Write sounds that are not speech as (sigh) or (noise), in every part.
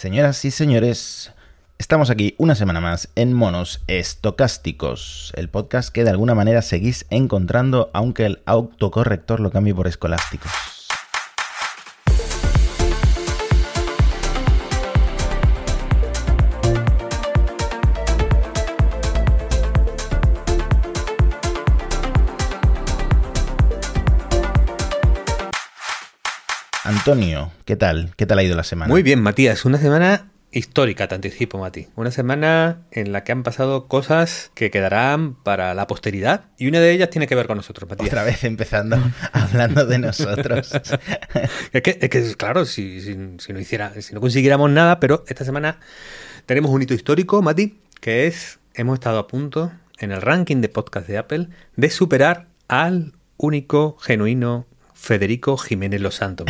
Señoras y señores, estamos aquí una semana más en Monos Estocásticos, el podcast que de alguna manera seguís encontrando aunque el autocorrector lo cambie por escolásticos. Antonio, ¿qué tal? ¿Qué tal ha ido la semana? Muy bien, Matías. Una semana histórica, te anticipo, Mati. Una semana en la que han pasado cosas que quedarán para la posteridad y una de ellas tiene que ver con nosotros, Matías. Otra vez empezando (laughs) hablando de nosotros. (laughs) es, que, es, que, claro, si, si, si, no hiciera, si no consiguiéramos nada, pero esta semana tenemos un hito histórico, Mati, que es, hemos estado a punto en el ranking de podcast de Apple de superar al único, genuino, Federico Jiménez Los Santos.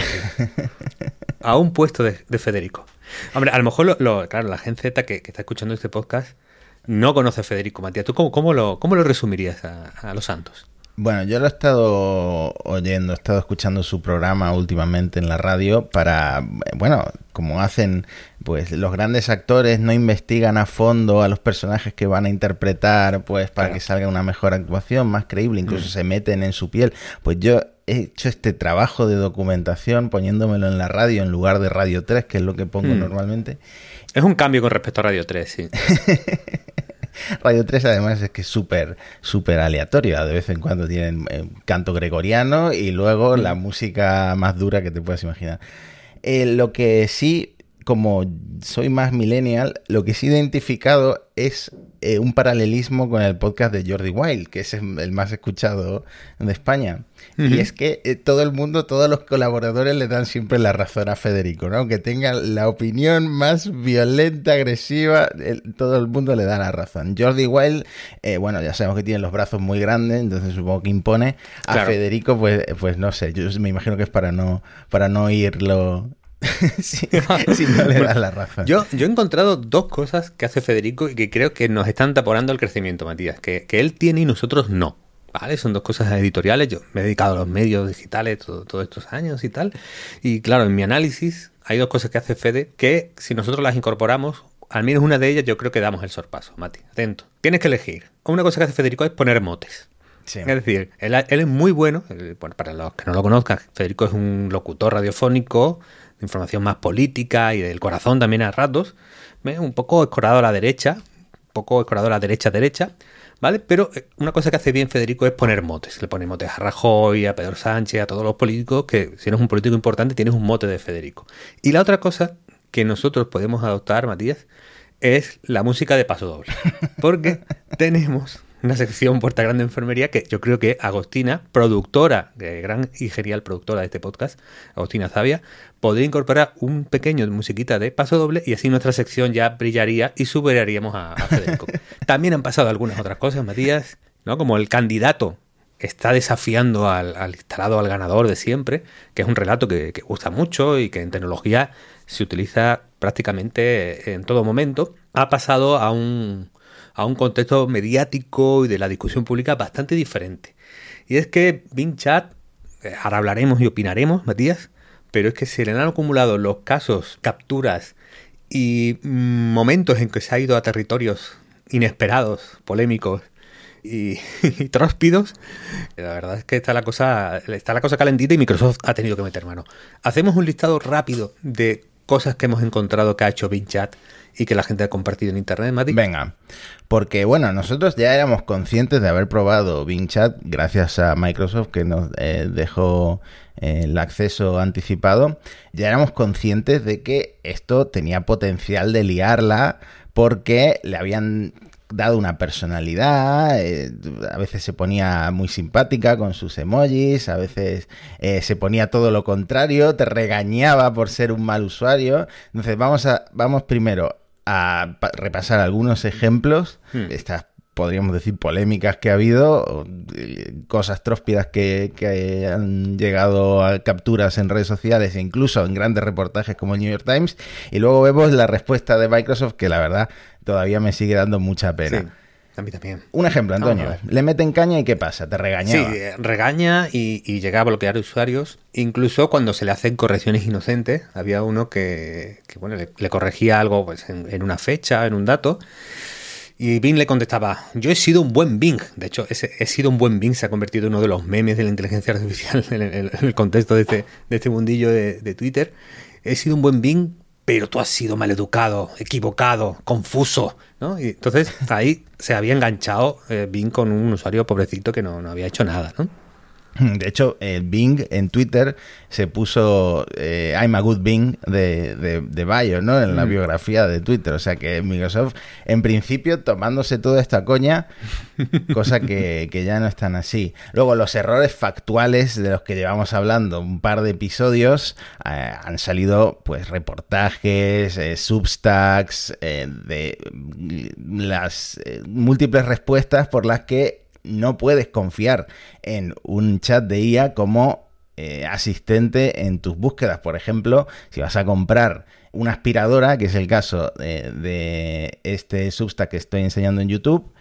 a un puesto de, de, Federico. Hombre, a lo mejor, lo, claro, la gente Z que, está escuchando este podcast no conoce a Federico Matías. ¿Tú cómo, cómo, lo, cómo lo resumirías a, Los Santos? Bueno, yo lo he estado oyendo, he estado escuchando su programa últimamente en la radio para, bueno, como hacen, pues los grandes actores no investigan a fondo a los personajes que van a interpretar, pues para claro. que salga una mejor actuación, más creíble, incluso mm. se meten en su piel. Pues yo he hecho este trabajo de documentación poniéndomelo en la radio en lugar de Radio 3, que es lo que pongo mm. normalmente. Es un cambio con respecto a Radio 3, sí. (laughs) Radio 3 además es que es súper, súper aleatorio. De vez en cuando tienen eh, canto gregoriano y luego mm. la música más dura que te puedas imaginar. Eh, lo que sí, como soy más millennial, lo que sí he identificado es eh, un paralelismo con el podcast de Jordi Wild, que es el más escuchado de España. Uh -huh. Y es que eh, todo el mundo, todos los colaboradores le dan siempre la razón a Federico, ¿no? Aunque tenga la opinión más violenta, agresiva, todo el mundo le da la razón. Jordi Wild, eh, bueno, ya sabemos que tiene los brazos muy grandes, entonces supongo que impone. A claro. Federico, pues, pues no sé, yo me imagino que es para no, para no oírlo (laughs) si, si, (laughs) no le das la razón. Yo, yo, he encontrado dos cosas que hace Federico y que creo que nos están taponando el crecimiento, Matías, que, que él tiene y nosotros no. ¿Vale? Son dos cosas editoriales. Yo me he dedicado a los medios digitales todos todo estos años y tal. Y claro, en mi análisis hay dos cosas que hace Fede que si nosotros las incorporamos, al menos una de ellas yo creo que damos el sorpaso. Mati, atento. Tienes que elegir. Una cosa que hace Federico es poner motes. Sí. Es decir, él, él, es muy bueno, bueno, para los que no lo conozcan, Federico es un locutor radiofónico de información más política y del corazón también a ratos, ¿eh? un poco escorado a la derecha, un poco escorado a la derecha-derecha, ¿vale? Pero eh, una cosa que hace bien Federico es poner motes. Le pone motes a Rajoy, a Pedro Sánchez, a todos los políticos, que si eres un político importante tienes un mote de Federico. Y la otra cosa que nosotros podemos adoptar, Matías, es la música de paso doble. (laughs) Porque tenemos una sección Puerta Grande Enfermería que yo creo que Agostina, productora, de gran y genial productora de este podcast, Agostina Zavia, podría incorporar un pequeño musiquita de paso doble y así nuestra sección ya brillaría y superaríamos a, a Federico. (laughs) También han pasado algunas otras cosas, Matías, ¿no? Como el candidato está desafiando al, al, instalado al ganador de siempre, que es un relato que, que gusta mucho y que en tecnología se utiliza prácticamente en todo momento, ha pasado a un, a un contexto mediático y de la discusión pública bastante diferente. Y es que Bing Chat, eh, ahora hablaremos y opinaremos, Matías, pero es que se le han acumulado los casos, capturas y momentos en que se ha ido a territorios inesperados, polémicos y, (laughs) y tróspidos, la verdad es que está la cosa está la cosa calentita y Microsoft ha tenido que meter mano. Hacemos un listado rápido de cosas que hemos encontrado que ha hecho Bing Chat y que la gente ha compartido en internet, Mati. Venga, porque bueno, nosotros ya éramos conscientes de haber probado Bing Chat gracias a Microsoft que nos eh, dejó eh, el acceso anticipado. Ya éramos conscientes de que esto tenía potencial de liarla porque le habían dado una personalidad, eh, a veces se ponía muy simpática con sus emojis, a veces se ponía todo lo contrario, te regañaba por ser un mal usuario. Entonces vamos a vamos primero a repasar algunos ejemplos hmm. estas podríamos decir polémicas que ha habido, cosas tróspidas que, que, han llegado a capturas en redes sociales e incluso en grandes reportajes como el New York Times, y luego vemos la respuesta de Microsoft que la verdad todavía me sigue dando mucha pena. Sí. A mí también. Un ejemplo, Antonio. Le meten caña y ¿qué pasa? Te regaña. Sí, eh, regaña y, llega a bloquear usuarios. Incluso cuando se le hacen correcciones inocentes. Había uno que, bueno, le, corregía algo pues, en, una fecha, en un dato. Y Bing le contestaba, yo he sido un buen Bing. De hecho, ese, he sido un buen Bing se ha convertido en uno de los memes de la inteligencia artificial (laughs) en el, contexto de este, de este mundillo de, de Twitter. He sido un buen Bing pero tú has sido maleducado, equivocado, confuso, ¿no? Y entonces ahí se había enganchado eh, Bing con un usuario pobrecito que no, no había hecho nada, ¿no? (clears throat) De hecho, Bing en Twitter se puso eh, I'm a good Bing de, de, bio, ¿no? En la mm. biografía de Twitter. O sea que Microsoft, en principio, tomándose toda esta coña, (laughs) cosa que, ya no están así. Luego, los errores factuales de los que llevamos hablando un par de episodios eh, han salido, pues, reportajes, eh, substacks, de las múltiples respuestas por las que no puedes confiar en un chat de IA como eh, asistente en tus búsquedas. Por ejemplo, si vas a comprar una aspiradora, que es el caso de, de este Substack que estoy enseñando en YouTube,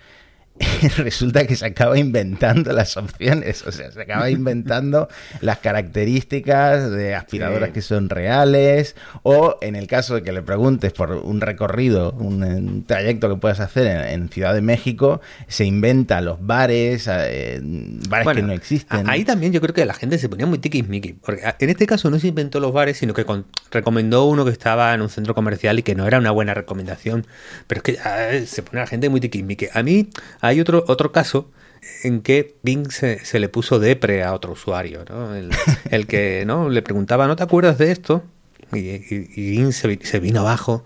(laughs) resulta que se acaba inventando las opciones, o sea, se acaba inventando las características de aspiradoras que son reales, o en el caso de que le preguntes por un recorrido, un, trayecto que puedas hacer en, Ciudad de México, se inventa los bares, eh, bares que no existen. Ahí también yo creo que la gente se ponía muy tiquismiqui, porque en este caso no se inventó los bares, sino que recomendó uno que estaba en un centro comercial y que no era una buena recomendación, pero es que se pone la gente muy tiquismiqui. A mí, hay otro, otro caso en que Bing se, se le puso depre a otro usuario, ¿no? El, (laughs) el, que ¿no? le preguntaba, ¿no te acuerdas de esto? Y, se, vino abajo,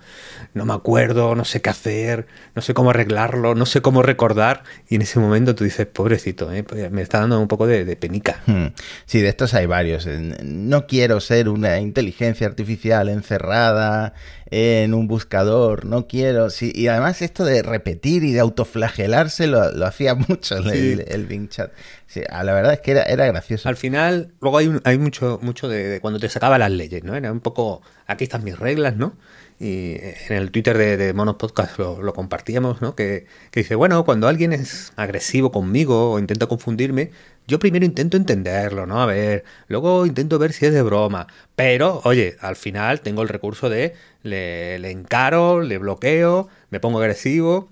no me acuerdo, no sé qué hacer, no sé cómo arreglarlo, no sé cómo recordar. Y en ese momento tú dices, pobrecito, ¿eh? pues me está dando un poco de, penica. Hmm. Sí, de estos hay varios. No quiero ser una inteligencia artificial encerrada en un buscador, no quiero. Sí, y además esto de repetir y de autoflagelarse lo, hacía (laughs) mucho el, Bing Chat. Sí, la verdad es que era, era gracioso. Al final, luego hay, hay mucho, mucho de, cuando te sacaba las leyes, ¿no? Era un poco, aquí están mis reglas, ¿no? Y en el Twitter de, Monos Podcast lo, compartíamos, ¿no? Que, que, dice, bueno, cuando alguien es agresivo conmigo o intenta confundirme, yo primero intento entenderlo, ¿no? A ver, luego intento ver si es de broma. Pero, oye, al final tengo el recurso de le, encaro, le bloqueo, me pongo agresivo.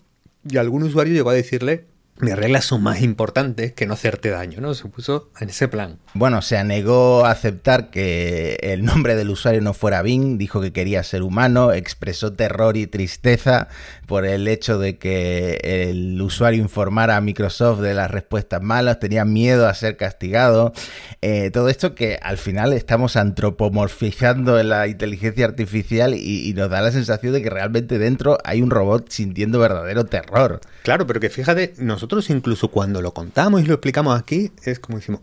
Y algún usuario llegó a decirle mis reglas son más importantes que no hacerte daño, ¿no? Se puso en ese plan. Bueno, se negó a aceptar que el nombre del usuario no fuera Bing, dijo que quería ser humano, expresó terror y tristeza por el hecho de que el usuario informara a Microsoft de las respuestas malas, tenía miedo a ser castigado. Eh, todo esto que al final estamos antropomorfizando en la inteligencia artificial y, y nos da la sensación de que realmente dentro hay un robot sintiendo verdadero terror. Claro, pero que fíjate, nosotros incluso cuando lo contamos y lo explicamos aquí, es como decimos,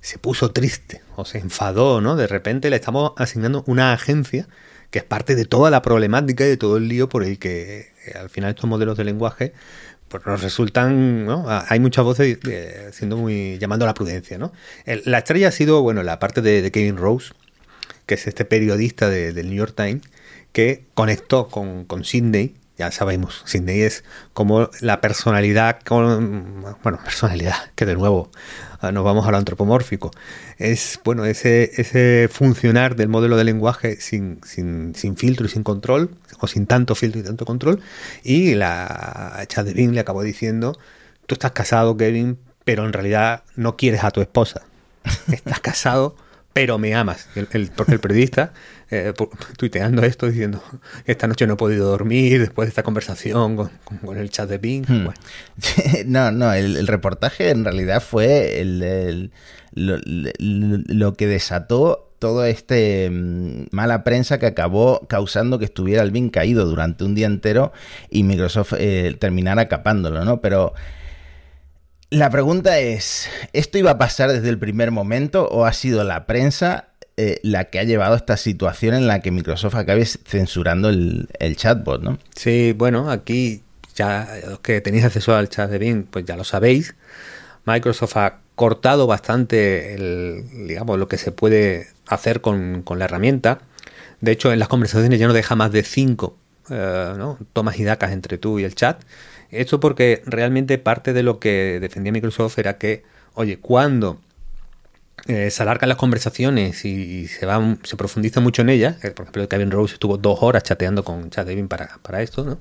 se puso triste o se enfadó, ¿no? De repente le estamos asignando una agencia que es parte de toda la problemática y de todo el lío por el que eh, al final estos modelos de lenguaje pues nos resultan, ¿no? Hay muchas voces eh, siendo muy llamando a la prudencia, ¿no? la estrella ha sido, bueno, la parte de, Kevin Rose, que es este periodista del New York Times, que conectó con, con Sydney ya sabemos, Sidney es como la personalidad, con, bueno, personalidad, que de nuevo ah, nos vamos a lo antropomórfico, es bueno ese, ese funcionar del modelo de lenguaje sin, sin, sin filtro y sin control, o sin tanto filtro y tanto control, y la Bing le acabó diciendo, tú estás casado, Kevin, pero en realidad no quieres a tu esposa, (laughs) estás casado, pero me amas. El, el, el periodista eh, tuiteando esto diciendo, esta noche no he podido dormir después de esta conversación con, el chat de Bing. Hmm. (laughs) no, no, el, reportaje en realidad fue el, lo, que desató todo este mm, mala prensa que acabó causando que estuviera el Bing caído durante un día entero y Microsoft eh, terminara capándolo, ¿no? Pero la pregunta es, ¿esto iba a pasar desde el primer momento o ha sido la prensa eh, la que ha llevado a esta situación en la que Microsoft acabe censurando el, chatbot, ¿no? Sí, bueno, aquí ya los que tenéis acceso al chat de Bing, pues ya lo sabéis. Microsoft ha cortado bastante digamos, lo que se puede hacer con, la herramienta. De hecho, en las conversaciones ya no deja más de cinco eh, ¿no? tomas y dacas entre tú y el chat. Esto porque realmente parte de lo que defendía Microsoft era que, oye, cuando eh, se alargan las conversaciones y, se va se profundiza mucho en ellas, por ejemplo, Kevin Rose estuvo dos horas chateando con Chad Devin para, esto, ¿no?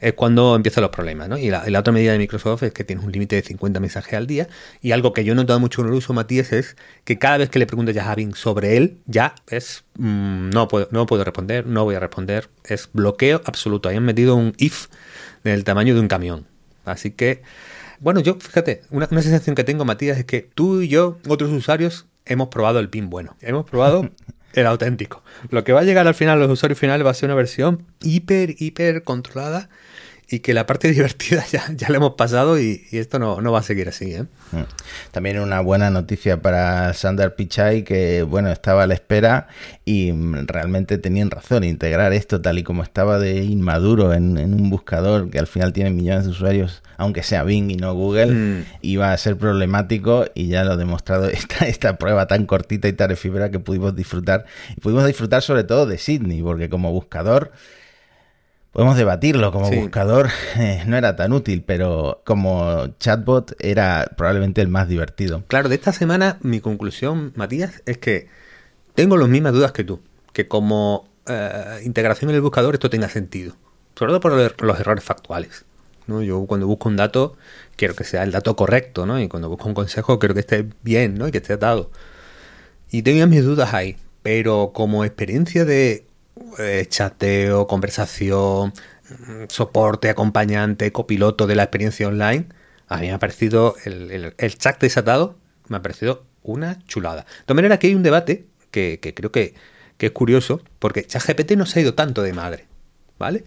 es cuando empiezan los problemas. ¿no? Y la, otra medida de Microsoft es que tienes un límite de 50 mensajes al día. Y algo que yo he notado mucho en el uso, Matías, es que cada vez que le preguntas a Javin sobre él, ya es mm, no, puedo, no puedo responder, no voy a responder. Es bloqueo absoluto. Ahí han metido un if del tamaño de un camión. Así que, bueno, yo, fíjate, una, una sensación que tengo, Matías, es que tú y yo, otros usuarios, hemos probado el pin bueno. Hemos probado (laughs) el auténtico. Lo que va a llegar al final, los usuarios finales, va a ser una versión hiper, hiper controlada y que la parte (laughs) divertida ya, ya la hemos pasado y, esto no, va a seguir así. ¿eh? Mm. También una buena noticia para Sander Pichai que bueno estaba a la espera y realmente tenían razón, integrar esto tal y como estaba de inmaduro en, un buscador que al final tiene millones de usuarios, aunque sea Bing y no Google, mm. iba a ser problemático y ya lo ha demostrado (laughs) esta, esta prueba tan cortita y tan efímera que pudimos disfrutar. Y pudimos disfrutar sobre todo de Sydney, porque como buscador Podemos debatirlo, como buscador (laughs) eh, no era tan útil, pero como chatbot era probablemente el más divertido. Claro, de esta semana mi conclusión, Matías, es que tengo las mismas dudas que tú, que como eh, integración en el buscador esto tenga sentido, sobre todo por los errores factuales. ¿no? Yo cuando busco un dato quiero que sea el dato correcto, ¿no? y cuando busco un consejo quiero que esté bien ¿no? y que esté dado. Y tengo mis dudas ahí, pero como experiencia de eh, chateo, conversación, soporte, acompañante, copiloto de la experiencia online, a mí me ha parecido el, chat desatado, me ha parecido una chulada. De todas maneras, aquí hay un debate que, creo que, es curioso, porque ChatGPT no se ha ido tanto de madre, ¿vale?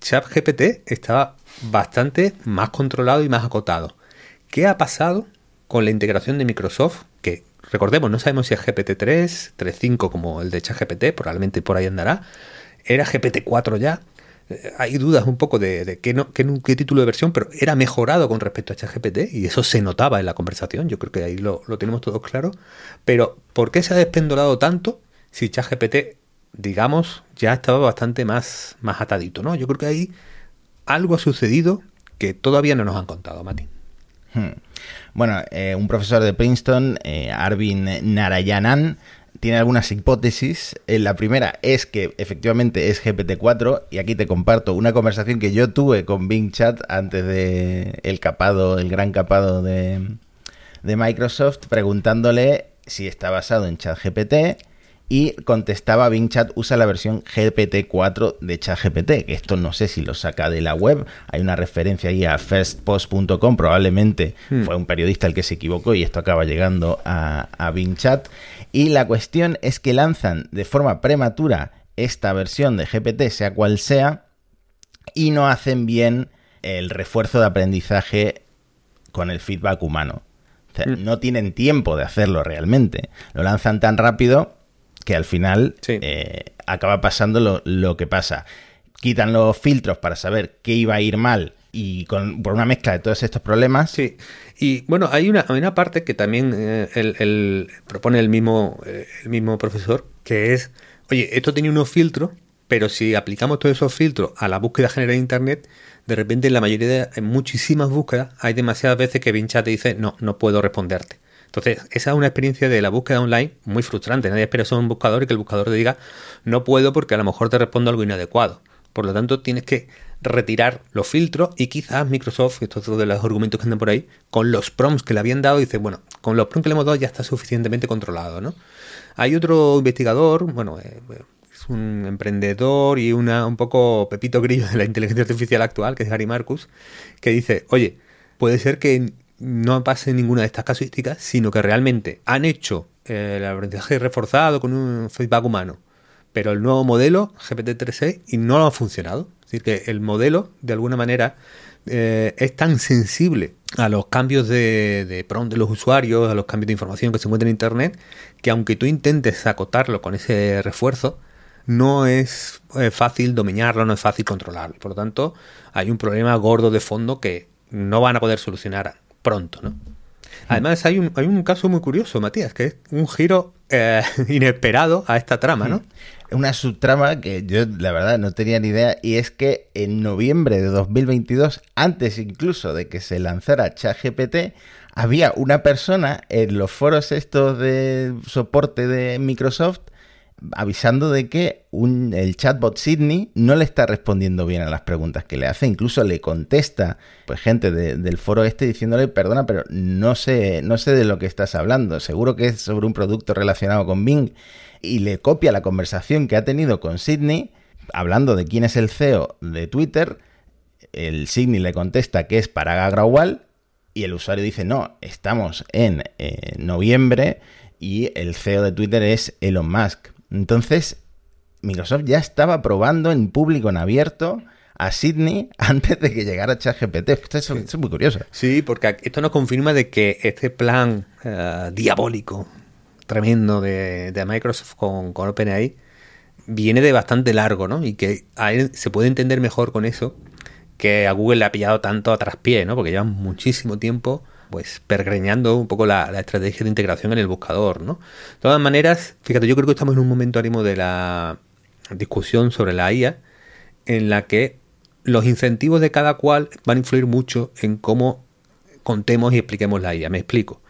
ChatGPT estaba bastante más controlado y más acotado. ¿Qué ha pasado con la integración de Microsoft? Que recordemos, no sabemos si es GPT-3, 3.5 como el de ChatGPT, probablemente por ahí andará. Era GPT-4 ya. Eh, hay dudas un poco de, qué, no, qué, título de versión, pero era mejorado con respecto a ChatGPT y eso se notaba en la conversación. Yo creo que ahí lo, tenemos todos claro. Pero, ¿por qué se ha despendolado tanto si ChatGPT, digamos, ya estaba bastante más, más atadito? ¿no? Yo creo que ahí algo ha sucedido que todavía no nos han contado, Mati. Hmm. Bueno, eh, un profesor de Princeton, eh, Arvin Narayanan, tiene algunas hipótesis. Eh, la primera es que efectivamente es GPT-4 y aquí te comparto una conversación que yo tuve con Bing Chat antes de el capado, el gran capado de, de Microsoft, preguntándole si está basado en ChatGPT y contestaba Bing Chat usa la versión GPT-4 de ChatGPT, que esto no sé si lo saca de la web, hay una referencia ahí a firstpost.com, probablemente hmm. fue un periodista el que se equivocó y esto acaba llegando a, a Bing Chat. Y la cuestión es que lanzan de forma prematura esta versión de GPT, sea cual sea, y no hacen bien el refuerzo de aprendizaje con el feedback humano. Hmm. no tienen tiempo de hacerlo realmente. Lo lanzan tan rápido que al final eh, acaba pasando lo, que pasa. Quitan los filtros para saber qué iba a ir mal y con, por una mezcla de todos estos problemas. Sí, y bueno, hay una, una parte que también eh, propone el mismo, eh, el mismo profesor, que es, oye, esto tiene unos filtros, pero si aplicamos todos esos filtros a la búsqueda general de Internet, de repente en la mayoría de en muchísimas búsquedas hay demasiadas veces que Vinchat te dice, no, no puedo responderte. Entonces, esa es una experiencia de la búsqueda online muy frustrante. Nadie espera ser un buscador y que el buscador te diga no puedo porque a lo mejor te respondo algo inadecuado. Por lo tanto, tienes que retirar los filtros y quizás Microsoft, esto es otro de los argumentos que andan por ahí, con los prompts que le habían dado, dice, bueno, con los prompts que le hemos dado ya está suficientemente controlado, ¿no? Hay otro investigador, bueno, eh, es un emprendedor y una, un poco pepito grillo de la inteligencia artificial actual, que es Gary Marcus, que dice, oye, puede ser que no pase ninguna de estas casuísticas, sino que realmente han hecho eh, el aprendizaje reforzado con un feedback humano, pero el nuevo modelo GPT-3 y no ha funcionado. Es decir, que el modelo, de alguna manera, eh, es tan sensible a los cambios de, de de los usuarios, a los cambios de información que se encuentran en Internet, que aunque tú intentes acotarlo con ese refuerzo, no es eh, fácil dominarlo, no es fácil controlarlo. Por lo tanto, hay un problema gordo de fondo que no van a poder solucionar pronto, ¿no? Además, hay un, hay un caso muy curioso, Matías, que es un giro eh, (laughs) inesperado a esta trama, ¿no? Una subtrama que yo, la verdad, no tenía ni idea, y es que en noviembre de 2022, antes incluso de que se lanzara ChatGPT, había una persona en los foros estos de soporte de Microsoft avisando de que el chatbot Sydney no le está respondiendo bien a las preguntas que le hace. Incluso le contesta pues gente del foro este diciéndole, perdona, pero no sé, no sé de lo que estás hablando. Seguro que es sobre un producto relacionado con Bing. Y le copia la conversación que ha tenido con Sydney, hablando de quién es el CEO de Twitter. El Sydney le contesta que es para Agrawal. Y el usuario dice, no, estamos en eh, noviembre y el CEO de Twitter es Elon Musk. Entonces, Microsoft ya estaba probando en público, en abierto, a Sydney (laughs) antes de que llegara ChatGPT. Esto, esto, es muy curioso. Sí, porque esto nos confirma de que este plan uh, diabólico, tremendo de, de Microsoft con, con, OpenAI viene de bastante largo, ¿no? Y que a él se puede entender mejor con eso que a Google le ha pillado tanto a traspié, ¿no? Porque llevan muchísimo tiempo pues pergreñando un poco la, estrategia de integración en el buscador, ¿no? De todas maneras, fíjate, yo creo que estamos en un momento ánimo de la discusión sobre la IA en la que los incentivos de cada cual van a influir mucho en cómo contemos y expliquemos la IA. Me explico.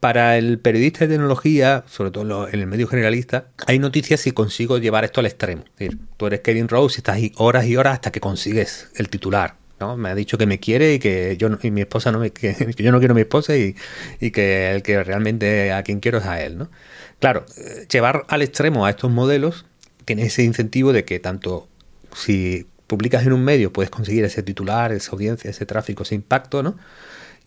Para el periodista de tecnología, sobre todo en el medio generalista, hay noticias si consigo llevar esto al extremo. Es decir, tú eres Kevin Rose y estás ahí horas y horas hasta que consigues el titular me ha dicho que me quiere y que yo y mi esposa no me (laughs) que, yo no quiero a mi esposa y, que el que realmente a quien quiero es a él, ¿no? Claro, eh, llevar al extremo a estos modelos tiene ese incentivo de que tanto si publicas en un medio puedes conseguir ese titular, esa audiencia, ese tráfico, ese impacto, ¿no?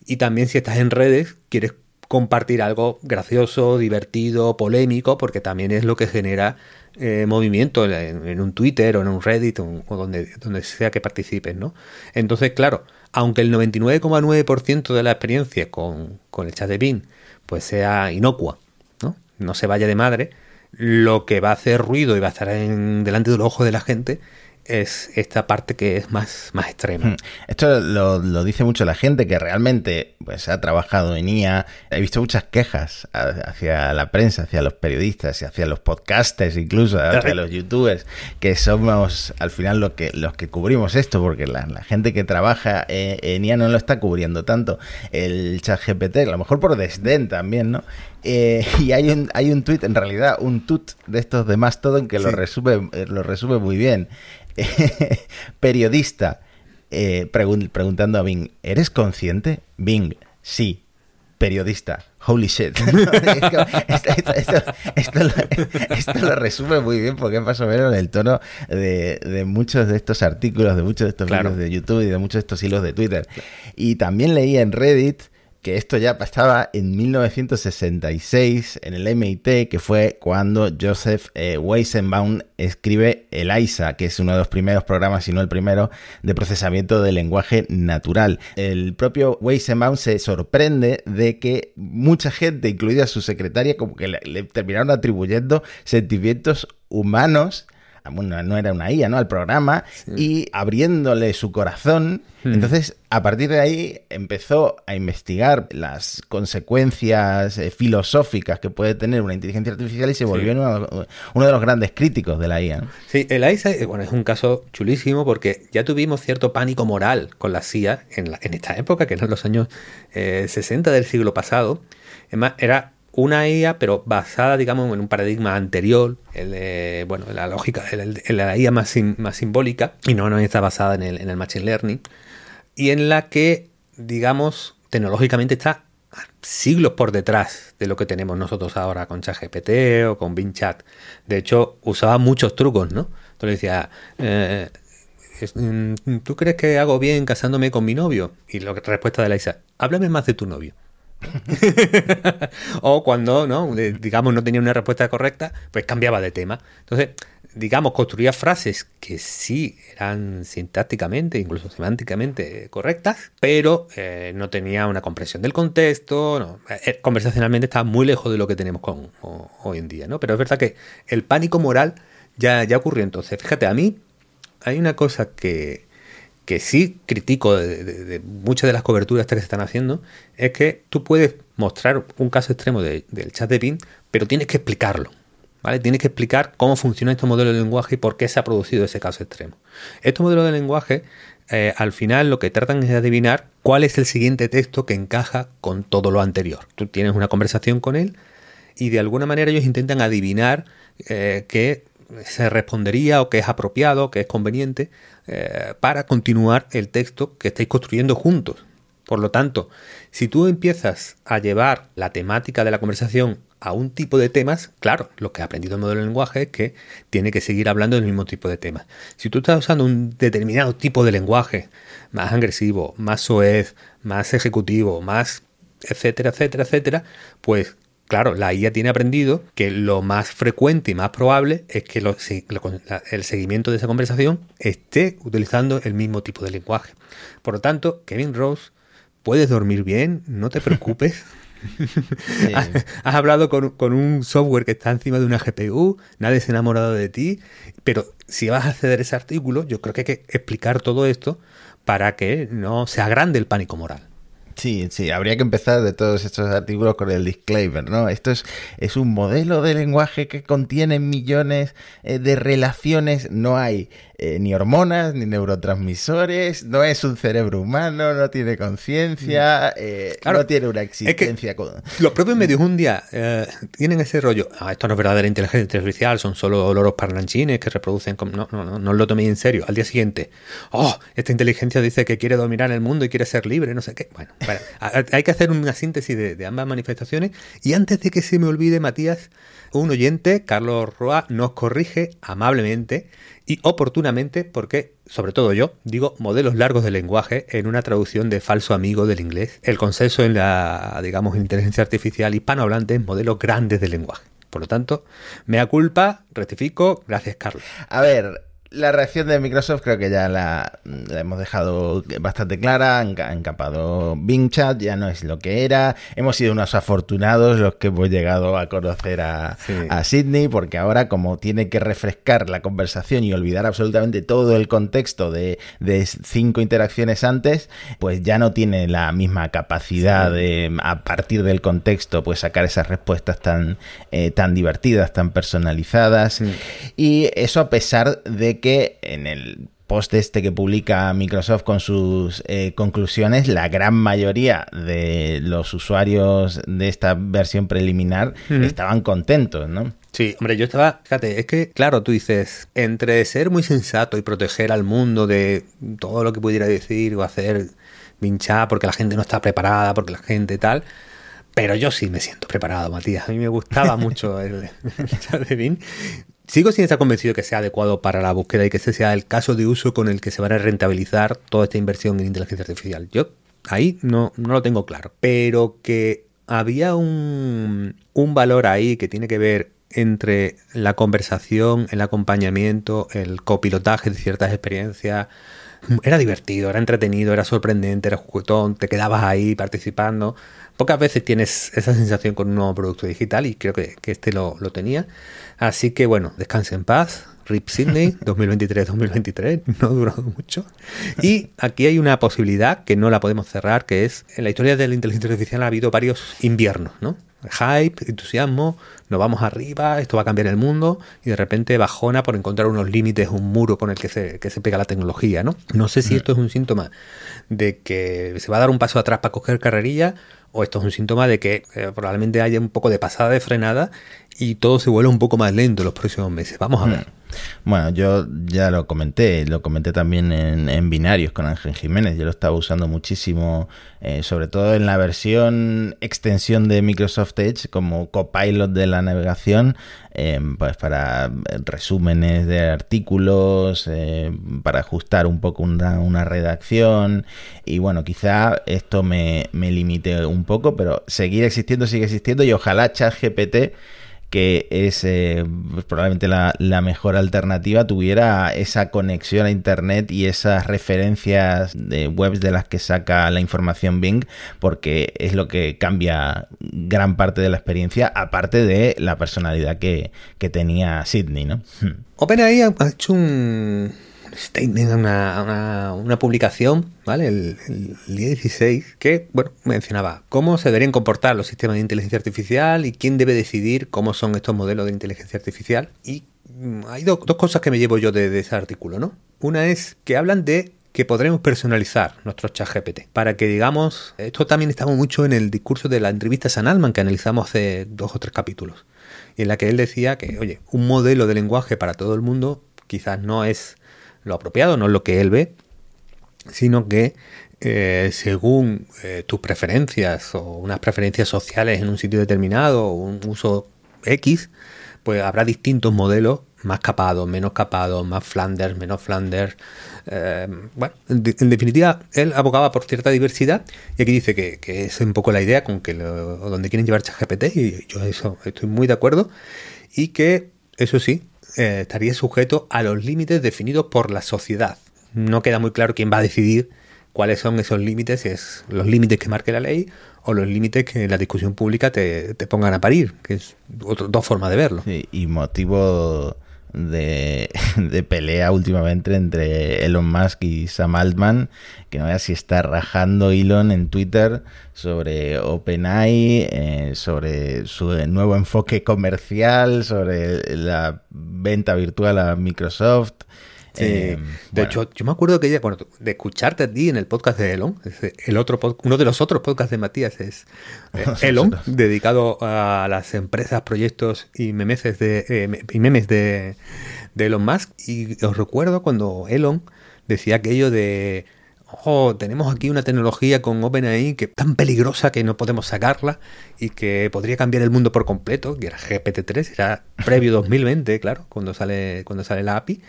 Y también si estás en redes, quieres compartir algo gracioso, divertido, polémico, porque también es lo que genera eh, movimiento en, un Twitter o en un Reddit o, donde, donde sea que participes, ¿no? Entonces, claro, aunque el 99,9% de la experiencia con, con, el chat de Bing pues sea inocua, ¿no? No se vaya de madre, lo que va a hacer ruido y va a estar en, delante del ojo de la gente es esta parte que es más, más extrema. Hmm. Esto lo, dice mucho la gente que realmente pues, ha trabajado en IA. He visto muchas quejas hacia la prensa, hacia los periodistas, hacia los podcasters, incluso hacia (laughs) los youtubers, que somos al final los que, los que cubrimos esto, porque la, gente que trabaja en IA no lo está cubriendo tanto. El chat GPT, a lo mejor por desdén también, ¿no? Eh, (laughs) y hay un, hay un tweet, en realidad, un tweet de estos de Mastodon que lo, resume, lo resume muy bien. (laughs) periodista eh, preguntando a Bing, ¿eres consciente? Bing, sí. Periodista, holy shit. esto, lo, resume muy bien porque es más o menos el tono de, muchos de estos artículos, de muchos de estos vídeos de YouTube y de muchos de estos hilos de Twitter. Y también leí en Reddit que esto ya pasaba en 1966 en el MIT, que fue cuando Joseph eh, Weizenbaum escribe ELISA, que es uno de los primeros programas, si no el primero, de procesamiento del lenguaje natural. El propio Weizenbaum se sorprende de que mucha gente, incluida su secretaria, como que le terminaron atribuyendo sentimientos humanos bueno, no era una IA, ¿no? Al programa y abriéndole su corazón. Hmm. Entonces, a partir de ahí empezó a investigar las consecuencias eh, filosóficas que puede tener una inteligencia artificial y se volvió uno, de los grandes críticos de la IA. Sí, el eh, bueno, es un caso chulísimo porque ya tuvimos cierto pánico moral con la CIA en, en esta época, que eran los años 60 eh, del siglo pasado. Además, era una IA, pero basada, digamos, en un paradigma anterior, el bueno, la lógica, el, la IA más, más simbólica, y no, no está basada en el, en el Machine Learning, y en la que, digamos, tecnológicamente está siglos por detrás de lo que tenemos nosotros ahora con ChatGPT o con Bing Chat. De hecho, usaba muchos trucos, ¿no? Entonces decía, eh, mm, ¿tú crees que hago bien casándome con mi novio? Y la respuesta de la Isa, háblame más de tu novio. (laughs) o cuando, ¿no? digamos, no tenía una respuesta correcta, pues cambiaba de tema. Entonces, digamos, construía frases que sí eran sintácticamente, incluso semánticamente correctas, pero eh, no tenía una comprensión del contexto, eh, conversacionalmente estaba muy lejos de lo que tenemos con, hoy en día, ¿no? Pero es verdad que el pánico moral ya, ya ocurrió entonces. Fíjate, a mí hay una cosa que, que sí critico de, muchas de las coberturas que se están haciendo, es que tú puedes mostrar un caso extremo del chat de Bing, pero tienes que explicarlo. ¿Vale? Tienes que explicar cómo funciona este modelo de lenguaje y por qué se ha producido ese caso extremo. Estos modelos de lenguaje, eh, al final, lo que tratan es de adivinar cuál es el siguiente texto que encaja con todo lo anterior. Tú tienes una conversación con él y de alguna manera ellos intentan adivinar eh, qué se respondería o qué es apropiado, qué es conveniente eh, para continuar el texto que estáis construyendo juntos. Por lo tanto, si tú empiezas a llevar la temática de la conversación a un tipo de temas, claro, lo que ha aprendido el modelo de lenguaje es que tiene que seguir hablando del mismo tipo de temas. Si tú estás usando un determinado tipo de lenguaje, más agresivo, más soez, más ejecutivo, más etcétera, etcétera, etcétera, pues claro, la IA tiene aprendido que lo más frecuente y más probable es que el seguimiento de esa conversación esté utilizando el mismo tipo de lenguaje. Por lo tanto, Kevin Rose, puedes dormir bien, no te preocupes. (laughs) (laughs) Has hablado con, con, un software que está encima de una GPU, nadie se ha enamorado de ti, pero si vas a acceder a ese artículo, yo creo que hay que explicar todo esto para que no se agrande el pánico moral. Sí, sí, habría que empezar de todos estos artículos con el disclaimer, ¿no? Esto es, es un modelo de lenguaje que contiene millones eh, de relaciones, no hay eh, ni hormonas, ni neurotransmisores, no es un cerebro humano, no tiene conciencia, eh, no tiene una existencia. Los propios medios un día tienen ese rollo, ah, esto no es verdadera inteligencia artificial, son solo loros parlanchines que reproducen, no, no, no, no lo toméis en serio. Al día siguiente, oh, esta inteligencia dice que quiere dominar el mundo y quiere ser libre, no sé qué. Bueno, (laughs) hay que hacer una síntesis de, ambas manifestaciones. Y antes de que se me olvide, Matías, un oyente, Carlos Roa, nos corrige amablemente y oportunamente, porque, sobre todo yo, digo modelos largos de lenguaje en una traducción de falso amigo del inglés. El consenso en la, digamos, inteligencia artificial hispanohablante es modelos grandes de lenguaje. Por lo tanto, mea culpa, rectifico, gracias Carlos. A ver, la reacción de Microsoft creo que ya la, hemos dejado bastante clara. Han encapado Bing Chat, ya no es lo que era. Hemos sido unos afortunados los que hemos llegado a conocer a, a Sidney, porque ahora, como tiene que refrescar la conversación y olvidar absolutamente todo el contexto de, cinco interacciones antes, pues ya no tiene la misma capacidad de, a partir del contexto, pues sacar esas respuestas tan, eh, tan divertidas, tan personalizadas. Y eso a pesar de que en el post este que publica Microsoft con sus eh, conclusiones, la gran mayoría de los usuarios de esta versión preliminar estaban contentos, ¿no? Sí, hombre, yo estaba, fíjate, es que, claro, tú dices, entre ser muy sensato y proteger al mundo de todo lo que pudiera decir o hacer vinchar porque la gente no está preparada, porque la gente tal, pero yo sí me siento preparado, Matías. A mí me gustaba (laughs) mucho el, el chat de Vin. Sigo sin estar convencido que sea adecuado para la búsqueda y que ese sea el caso de uso con el que se va a rentabilizar toda esta inversión en inteligencia artificial. Yo ahí no, no lo tengo claro. Pero que había un, un valor ahí que tiene que ver entre la conversación, el acompañamiento, el copilotaje de ciertas experiencias. Era divertido, era entretenido, era sorprendente, era juguetón, te quedabas ahí participando. Pocas veces tienes esa sensación con un nuevo producto digital y creo que, este lo, tenía. Así que bueno, descanse en paz. RIP Sydney 2023-2023, (laughs) no ha durado mucho. Y aquí hay una posibilidad que no la podemos cerrar, que es en la historia de la inteligencia artificial ha habido varios inviernos, ¿no? Hype, entusiasmo, nos vamos arriba, esto va a cambiar el mundo, y de repente bajona por encontrar unos límites, un muro con el que se, que se pega la tecnología, ¿no? No sé si mm. esto es un síntoma de que se va a dar un paso atrás para coger carrerilla o esto es un síntoma de que eh, probablemente haya un poco de pasada de frenada y todo se vuelve un poco más lento en los próximos meses. Vamos a ver. Bueno, yo ya lo comenté, lo comenté también en, binarios con Ángel Jiménez, yo lo estaba usando muchísimo, eh, sobre todo en la versión extensión de Microsoft Edge como copilot de la navegación, eh, pues para resúmenes de artículos, eh, para ajustar un poco una, una, redacción. Y bueno, quizá esto me, me limite un poco, pero seguir existiendo, sigue existiendo y ojalá ChatGPT que es eh, probablemente la, mejor alternativa, tuviera esa conexión a Internet y esas referencias de webs de las que saca la información Bing, porque es lo que cambia gran parte de la experiencia, aparte de la personalidad que, tenía Sidney, ¿no? OpenAI ha hecho un statement, una, una, publicación, ¿vale? El, el, día 16, que, bueno, mencionaba cómo se deberían comportar los sistemas de inteligencia artificial y quién debe decidir cómo son estos modelos de inteligencia artificial. Y mm, hay dos cosas que me llevo yo de, ese artículo, ¿no? Una es que hablan de que podremos personalizar nuestro chat GPT. Para que digamos, esto también estaba mucho en el discurso de la entrevista a San Alman que analizamos hace dos o tres capítulos, en la que él decía que, oye, un modelo de lenguaje para todo el mundo quizás no es lo apropiado, no es lo que él ve, sino que eh, según eh, tus preferencias o unas preferencias sociales en un sitio determinado o un uso X, pues habrá distintos modelos más capados, menos capados, más Flanders, menos Flanders. Eh, bueno, en, definitiva, él abogaba por cierta diversidad y aquí dice que, es un poco la idea con que donde quieren llevar ChatGPT y yo eso estoy muy de acuerdo y que eso sí eh, estaría sujeto a los límites definidos por la sociedad. No queda muy claro quién va a decidir cuáles son esos límites, si es los límites que marque la ley o los límites que la discusión pública te, pongan a parir, que es dos formas de verlo. y motivo (laughs) de, pelea últimamente entre Elon Musk y Sam Altman, que no vea si está rajando Elon en Twitter sobre OpenAI, eh, sobre su nuevo enfoque comercial, sobre la venta virtual a Microsoft. Eh, de hecho, yo me acuerdo que ella, bueno, de escucharte a ti en el podcast de Elon, el otro uno de los otros podcasts de Matías es eh, (laughs) Elon, dedicado a las empresas, proyectos y memes de, eh, y memes de, de, Elon Musk. Y os recuerdo cuando Elon decía aquello de, oh, tenemos aquí una tecnología con OpenAI que es tan peligrosa que no podemos sacarla y que podría cambiar el mundo por completo, que era GPT-3, era previo 2020, claro, cuando sale, cuando sale la API.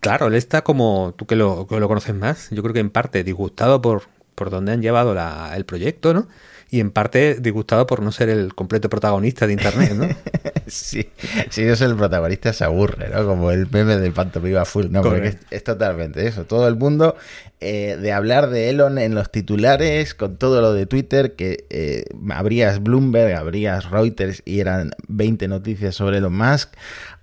Claro, él está como, tú que lo, que lo conoces más, yo creo que en parte disgustado por, por dónde han llevado la, el proyecto, ¿no? Y en parte disgustado por no ser el completo protagonista de Internet, ¿no? (laughs) sí, si yo soy el protagonista se aburre, ¿no? Como el meme de Pantomima Full, ¿no? Porque es, totalmente eso. Todo el mundo eh, de hablar de Elon en los titulares, con todo lo de Twitter, que eh, abrías Bloomberg, abrías Reuters y eran 20 noticias sobre Elon Musk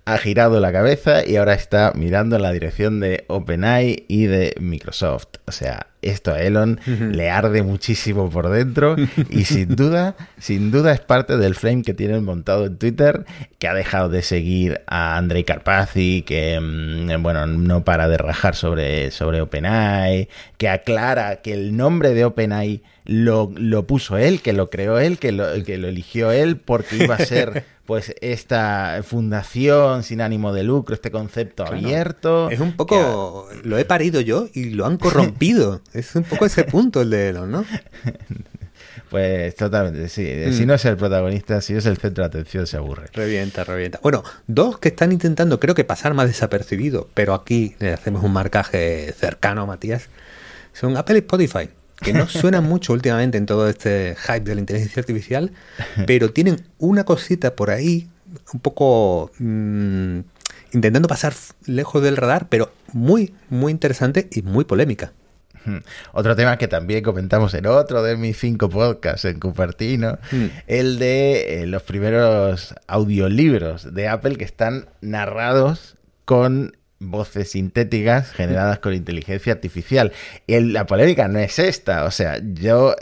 ha girado la cabeza y ahora está mirando en la dirección de OpenAI y de Microsoft. O sea, esto a Elon le arde muchísimo por dentro y (laughs) sin duda, sin duda es parte del frame que tienen montado en Twitter, que ha dejado de seguir a Andrei Karpathy, que mm, bueno, no para de rajar sobre, sobre OpenAI, que aclara que el nombre de OpenAI lo, lo puso él, que lo creó él, que lo, que lo eligió él porque iba a ser (laughs) pues esta fundación sin ánimo de lucro, este concepto abierto. Es un poco, lo he parido yo y lo han corrompido. (laughs) es un poco ese punto el de Elon, ¿no? (laughs) Pues totalmente, sí. Si mm. no es el protagonista, si es el centro de atención, se aburre. Revienta, revienta. Bueno, dos que están intentando, creo que pasar más desapercibido, pero aquí le hacemos un marcaje cercano a Matías, son Apple y Spotify que no suenan mucho últimamente en todo este hype de la inteligencia artificial, pero tienen una cosita por ahí, un poco mm, intentando pasar lejos del radar, pero muy, muy interesante y muy polémica. Otro tema que también comentamos en otro de mis cinco podcasts en Cupertino, hmm. el de eh, los primeros audiolibros de Apple que están narrados con voces sintéticas generadas con inteligencia artificial. Y la polémica no es esta, o sea, yo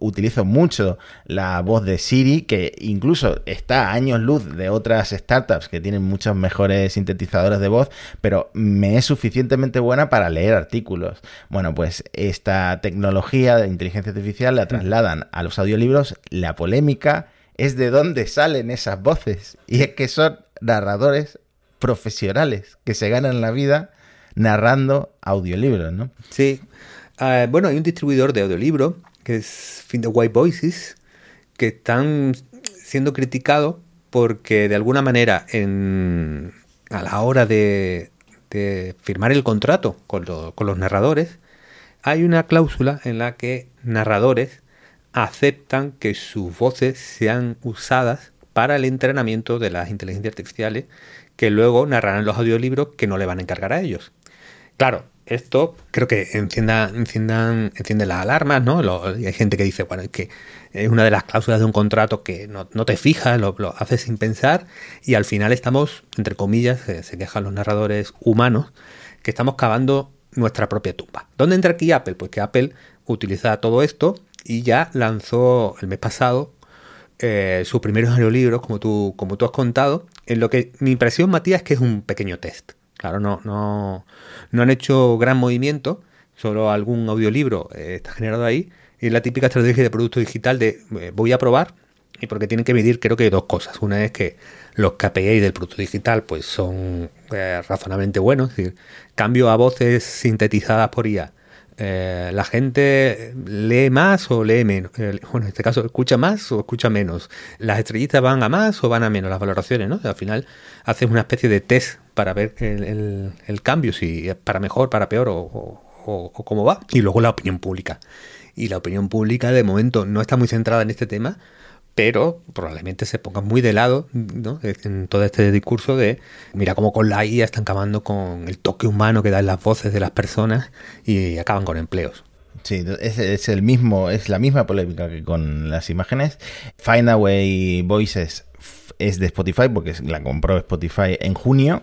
utilizo mucho la voz de Siri, que incluso está a años luz de otras startups que tienen muchos mejores sintetizadores de voz, pero me es suficientemente buena para leer artículos. Bueno, pues esta tecnología de inteligencia artificial la trasladan a los audiolibros, la polémica es de dónde salen esas voces, y es que son narradores profesionales que se ganan la vida narrando audiolibros, ¿no? Sí. Ah, bueno, hay un distribuidor de audiolibros que es Find the White Voices que están siendo criticados porque de alguna manera en, a la hora de, firmar el contrato con, con los narradores hay una cláusula en la que narradores aceptan que sus voces sean usadas para el entrenamiento de las inteligencias artificiales que luego narrarán los audiolibros que no le van a encargar a ellos. Claro, esto creo que encienda, enciendan, enciende las alarmas, ¿no? hay gente que dice, bueno, es que es una de las cláusulas de un contrato que no, te fijas, lo, lo, haces sin pensar y al final estamos, entre comillas, se quejan los narradores humanos, que estamos cavando nuestra propia tumba. ¿Dónde entra aquí Apple? Pues que Apple utiliza todo esto y ya lanzó el mes pasado eh, sus primeros audiolibros, como tú, como tú has contado, en lo que mi impresión, Matías, es que es un pequeño test. Claro, no, no, no han hecho gran movimiento, solo algún audiolibro eh, está generado ahí, y la típica estrategia de producto digital de eh, voy a probar, y porque tienen que medir creo que dos cosas. Una es que los KPI del producto digital pues son razonablemente buenos, es decir, cambio a voces sintetizadas por IA eh, la gente lee más o lee menos. Eh, bueno, en este caso, escucha más o escucha menos. Las estrellitas van a más o van a menos, las valoraciones, ¿no? al final haces una especie de test para ver el, cambio, si para mejor, para peor o, o cómo va. Y luego la opinión pública. Y la opinión pública de momento no está muy centrada en este tema, pero probablemente se ponga muy de lado ¿no? en todo este discurso de mira cómo con la IA están acabando con el toque humano que dan las voces de las personas y acaban con empleos. Sí, es, el mismo, es la misma polémica que con las imágenes. Findaway Voices es de Spotify porque la compró Spotify en junio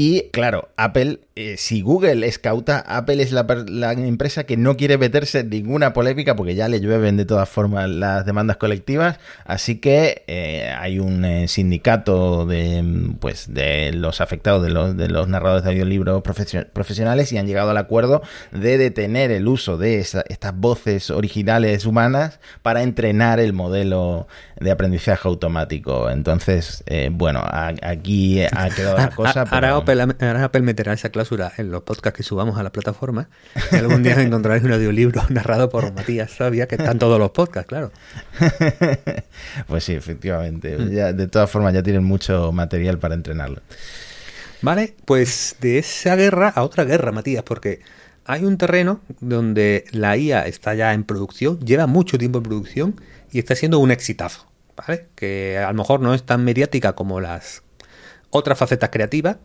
y claro, Apple, eh, si Google es cauta, Apple es la, empresa que no quiere meterse en ninguna polémica porque ya le llueven de todas formas las demandas colectivas. Así que eh, hay un eh, sindicato de, pues, de los afectados, de los, de los narradores de audiolibros profesionales y han llegado al acuerdo de detener el uso de estas voces originales humanas para entrenar el modelo de aprendizaje automático. Entonces, bueno, aquí ha quedado la (laughs) cosa. Ahora Apple, meterá esa cláusula en los podcasts que subamos a la plataforma. Y algún día encontraréis un audiolibro (laughs) narrado por Matías Sabia, que están todos los podcasts, claro. (laughs) pues sí, efectivamente. Mm. de todas formas, ya tienen mucho material para entrenarlo. Vale, pues de esa guerra a otra guerra, Matías, porque hay un terreno donde la IA está ya en producción, lleva mucho tiempo en producción y está siendo un exitazo, ¿vale? Que a lo mejor no es tan mediática como las otras facetas creativas,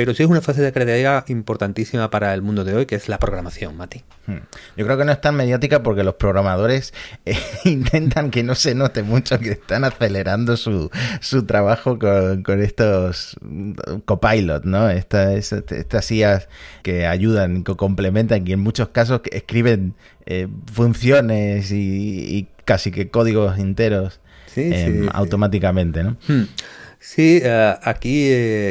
pero sí es una faceta creativa importantísima para el mundo de hoy, que es la programación, Mati. Hmm. Yo creo que no es tan mediática porque los programadores eh, (laughs) intentan que no se note mucho que están acelerando su, su trabajo con, con estos copilot, ¿no? Estas, estas IAs que ayudan, que complementan, y en muchos casos escriben eh, funciones y, casi que códigos enteros em, automáticamente, ¿no? Hmm. Sí, eh, aquí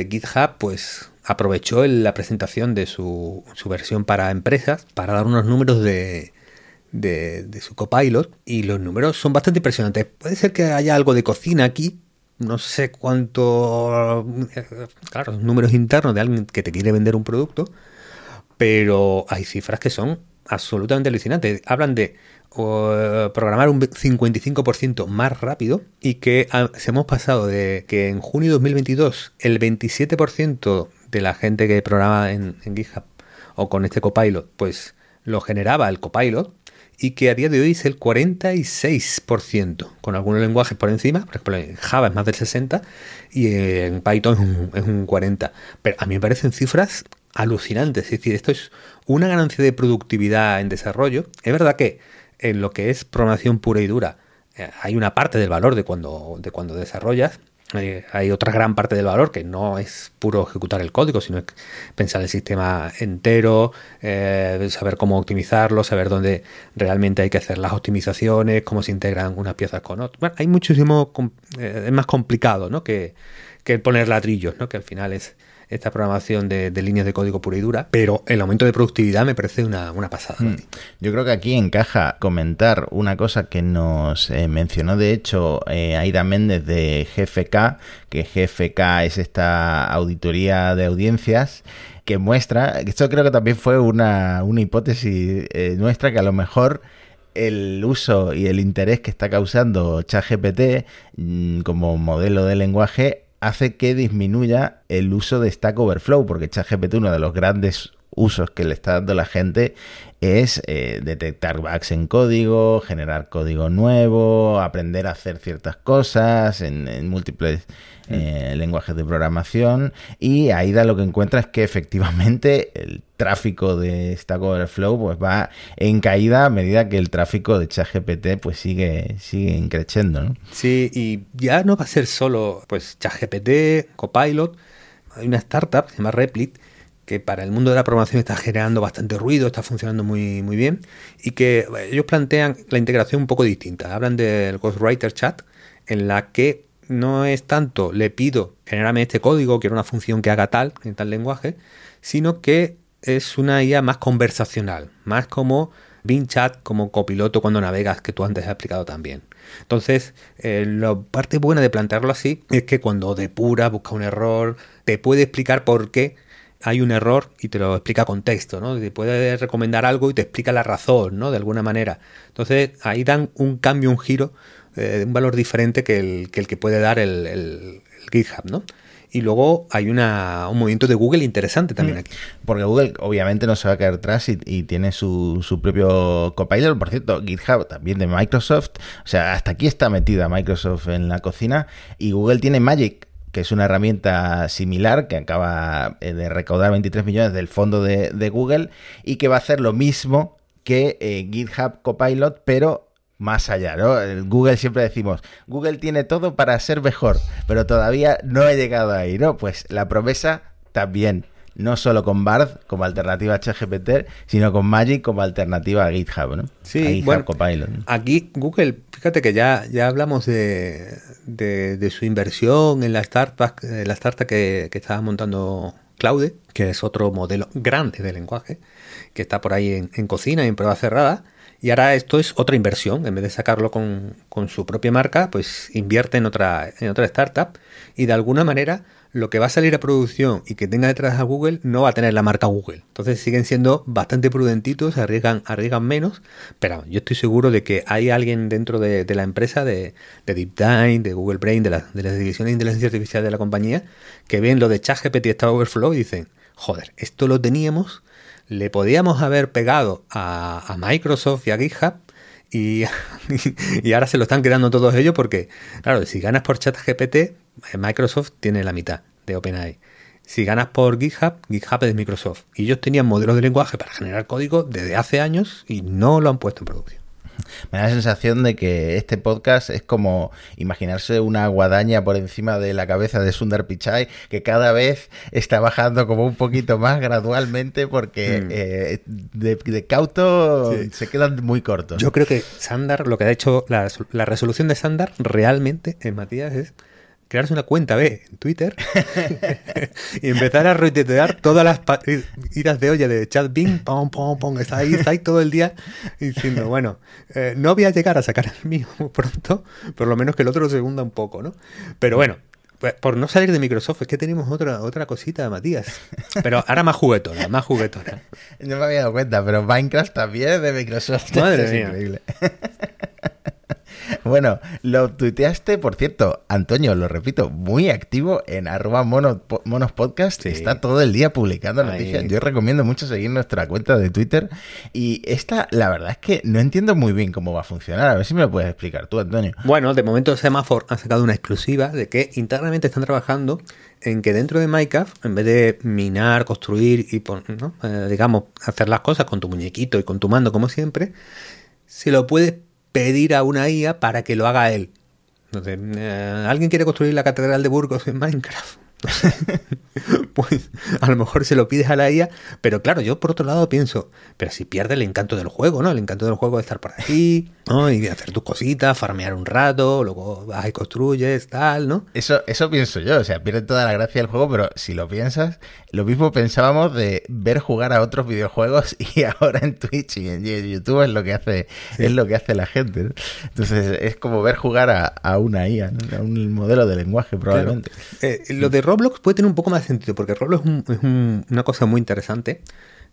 GitHub pues aprovechó la presentación de su, su, versión para empresas para dar unos números de, de, su copilot y los números son bastante impresionantes. Puede ser que haya algo de cocina aquí, no sé cuánto, claro, números internos de alguien que te quiere vender un producto, pero hay cifras que son absolutamente alucinantes. Hablan de programar un 55% más rápido y que se hemos pasado de que en junio de 2022 el 27% de la gente que programa en, GitHub o con este copilot, pues lo generaba el copilot y que a día de hoy es el 46%, con algunos lenguajes por encima, por ejemplo en Java es más del 60% y en Python es un, 40%. Pero a mí me parecen cifras alucinantes, es decir, esto es una ganancia de productividad en desarrollo. Es verdad que en lo que es programación pura y dura eh, hay una parte del valor de cuando, de cuando desarrollas, hay otra gran parte del valor que no es puro ejecutar el código, sino pensar el sistema entero, eh, saber cómo optimizarlo, saber dónde realmente hay que hacer las optimizaciones, cómo se integran unas piezas con otras. Bueno, hay muchísimo, eh, es más complicado ¿no? que, que poner ladrillos, ¿no? que al final es, esta programación de, líneas de código pura y dura, pero el aumento de productividad me parece una, pasada. Hmm. Yo creo que aquí encaja comentar una cosa que nos eh, mencionó de hecho eh, Aida Méndez de GFK, que GFK es esta auditoría de audiencias que muestra, esto creo que también fue una, hipótesis eh, nuestra, que a lo mejor el uso y el interés que está causando ChatGPT mm, como modelo de lenguaje hace que disminuya el uso de Stack Overflow, porque ChatGPT, uno de los grandes usos que le está dando la gente es eh, detectar bugs en código, generar código nuevo, aprender a hacer ciertas cosas en, múltiples mm. eh, lenguajes de programación. Y ahí da lo que encuentra es que efectivamente el tráfico de Stack Overflow pues va en caída a medida que el tráfico de ChatGPT pues sigue, sigue increciendo. ¿no? Sí, y ya no va a ser solo pues ChatGPT, Copilot. Hay una startup, se llama Replit, que para el mundo de la programación está generando bastante ruido, está funcionando muy, muy bien y que ellos plantean la integración un poco distinta. Hablan del Ghostwriter Chat, en la que no es tanto le pido generarme este código, quiero una función que haga tal en tal lenguaje, sino que es una IA más conversacional, más como Bing Chat, como copiloto cuando navegas, que tú antes has explicado también. Entonces, eh, la parte buena de plantearlo así es que cuando depura, busca un error, te puede explicar por qué hay un error y te lo explica con texto, ¿no? Te puede recomendar algo y te explica la razón, ¿no? De alguna manera. Entonces, ahí dan un cambio, un giro, eh, un valor diferente que el que, puede dar el, GitHub, ¿no? Y luego hay una, un movimiento de Google interesante también mm. aquí. Porque Google obviamente no se va a quedar atrás y, tiene su, su, propio copilot. Por cierto, GitHub también de Microsoft. O sea, hasta aquí está metida Microsoft en la cocina. Y Google tiene Magic, que es una herramienta similar que acaba eh, de recaudar 23 millones del fondo de, Google y que va a hacer lo mismo que eh, GitHub Copilot, pero más allá, ¿no? Google siempre decimos, Google tiene todo para ser mejor, pero todavía no he llegado ahí, ¿no? Pues la promesa también no solo con Bard como alternativa a ChatGPT, sino con Magic como alternativa a GitHub, ¿no? Sí, bueno, aquí Google, fíjate que ya, ya hablamos de, de, su inversión en la startup, la startup que, que estaba montando Claude, que es otro modelo grande de lenguaje, que está por ahí en, en cocina y en prueba cerrada. Y ahora esto es otra inversión. En vez de sacarlo con, con, su propia marca, pues invierte en otra, en otra startup y de alguna manera lo que va a salir a producción y que tenga detrás a Google no va a tener la marca Google. Entonces siguen siendo bastante prudentitos, arriesgan, arriesgan menos, pero yo estoy seguro de que hay alguien dentro de, la empresa, de, de DeepDive, de Google Brain, de, la, de las divisiones de inteligencia artificial de la compañía, que ven lo de ChatGPT y Stack Overflow y dicen, joder, esto lo teníamos, le podíamos haber pegado a, Microsoft y a GitHub (laughs) y, y, ahora se lo están quedando todos ellos porque, claro, si ganas por ChatGPT, Microsoft tiene la mitad de OpenAI. Si ganas por GitHub, GitHub es Microsoft. Y ellos tenían modelos de lenguaje para generar código desde hace años y no lo han puesto en producción. Me da la sensación de que este podcast es como imaginarse una guadaña por encima de la cabeza de Sundar Pichai, que cada vez está bajando como un poquito más gradualmente porque mm. eh, de, cauto se quedan muy cortos. Yo creo que Sandar, lo que ha hecho, la, la resolución de Sandar realmente en Matías es crearse una cuenta B en Twitter (laughs) y empezar a retuitear todas las iras de olla de chat Bing, pom, pom, pom, está ahí, está ahí todo el día diciendo, bueno, eh, no voy a llegar a sacar el mío (laughs) pronto, por lo menos que el otro se hunda un poco, ¿no? Pero bueno, pues, por no salir de Microsoft, es que tenemos otra, otra cosita, Matías. Pero ahora más juguetona, más juguetona. (laughs) No me había dado cuenta, pero Minecraft también es de Microsoft. Madre es increíble. (laughs) Bueno, lo tuiteaste, por cierto, Antonio, lo repito, muy activo en arroba monos, podcast. Está todo el día publicando noticias. Yo recomiendo mucho seguir nuestra cuenta de Twitter. Y esta, la verdad es que no entiendo muy bien cómo va a funcionar. A ver si me lo puedes explicar tú, Antonio. Bueno, de momento Semaphore ha sacado una exclusiva de que internamente están trabajando en que dentro de Minecraft, en vez de minar, construir y, eh, digamos, hacer las cosas con tu muñequito y con tu mando como siempre, se lo puedes pedir a una IA para que lo haga él. Entonces, eh, ¿alguien quiere construir la catedral de Burgos en Minecraft? (laughs) pues a lo mejor se lo pides a la IA, pero claro, yo por otro lado pienso, pero si pierde el encanto del juego, ¿no? El encanto del juego de estar por ahí, ¿no? Y de hacer tus cositas, farmear un rato, luego vas y construyes, tal, ¿no? Eso, eso pienso yo, o sea, pierde toda la gracia del juego, pero si lo piensas, lo mismo pensábamos de ver jugar a otros videojuegos (laughs) y ahora en Twitch y en YouTube es lo que hace, es lo que hace la gente. Entonces es como ver jugar a, una IA, a un modelo de lenguaje probablemente. Eh, lo de Roblox puede tener un poco más de sentido, porque Roblox es, una cosa muy interesante.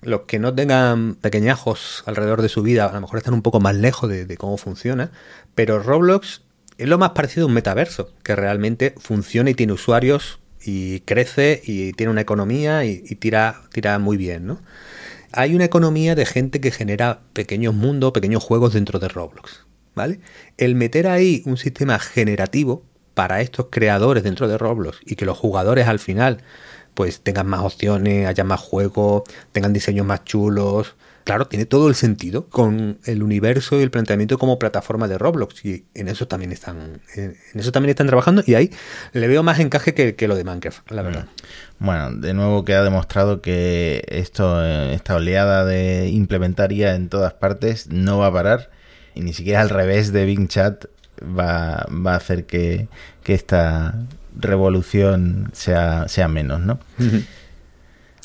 Los que no tengan pequeñajos alrededor de su vida, a lo mejor están un poco más lejos de, cómo funciona, pero Roblox es lo más parecido a un metaverso, que realmente funciona y tiene usuarios y crece y tiene una economía y, tira, tira muy bien, ¿no? Hay una economía de gente que genera pequeños mundos, pequeños juegos dentro de Roblox, ¿vale? El meter ahí un sistema generativo para estos creadores dentro de Roblox y que los jugadores al final pues tengan más opciones, haya más juegos, tengan diseños más chulos, claro, tiene todo el sentido con el universo y el planteamiento como plataforma de Roblox. Y en eso también están, en eso también están trabajando. Y ahí le veo más encaje que, lo de Minecraft, la verdad. Bueno, de nuevo queda demostrado que esto, eh, esta oleada de implementar IA en todas partes no va a parar. Y ni siquiera al revés de Bing Chat va, va a hacer que, que esta revolución sea, sea menos, ¿no?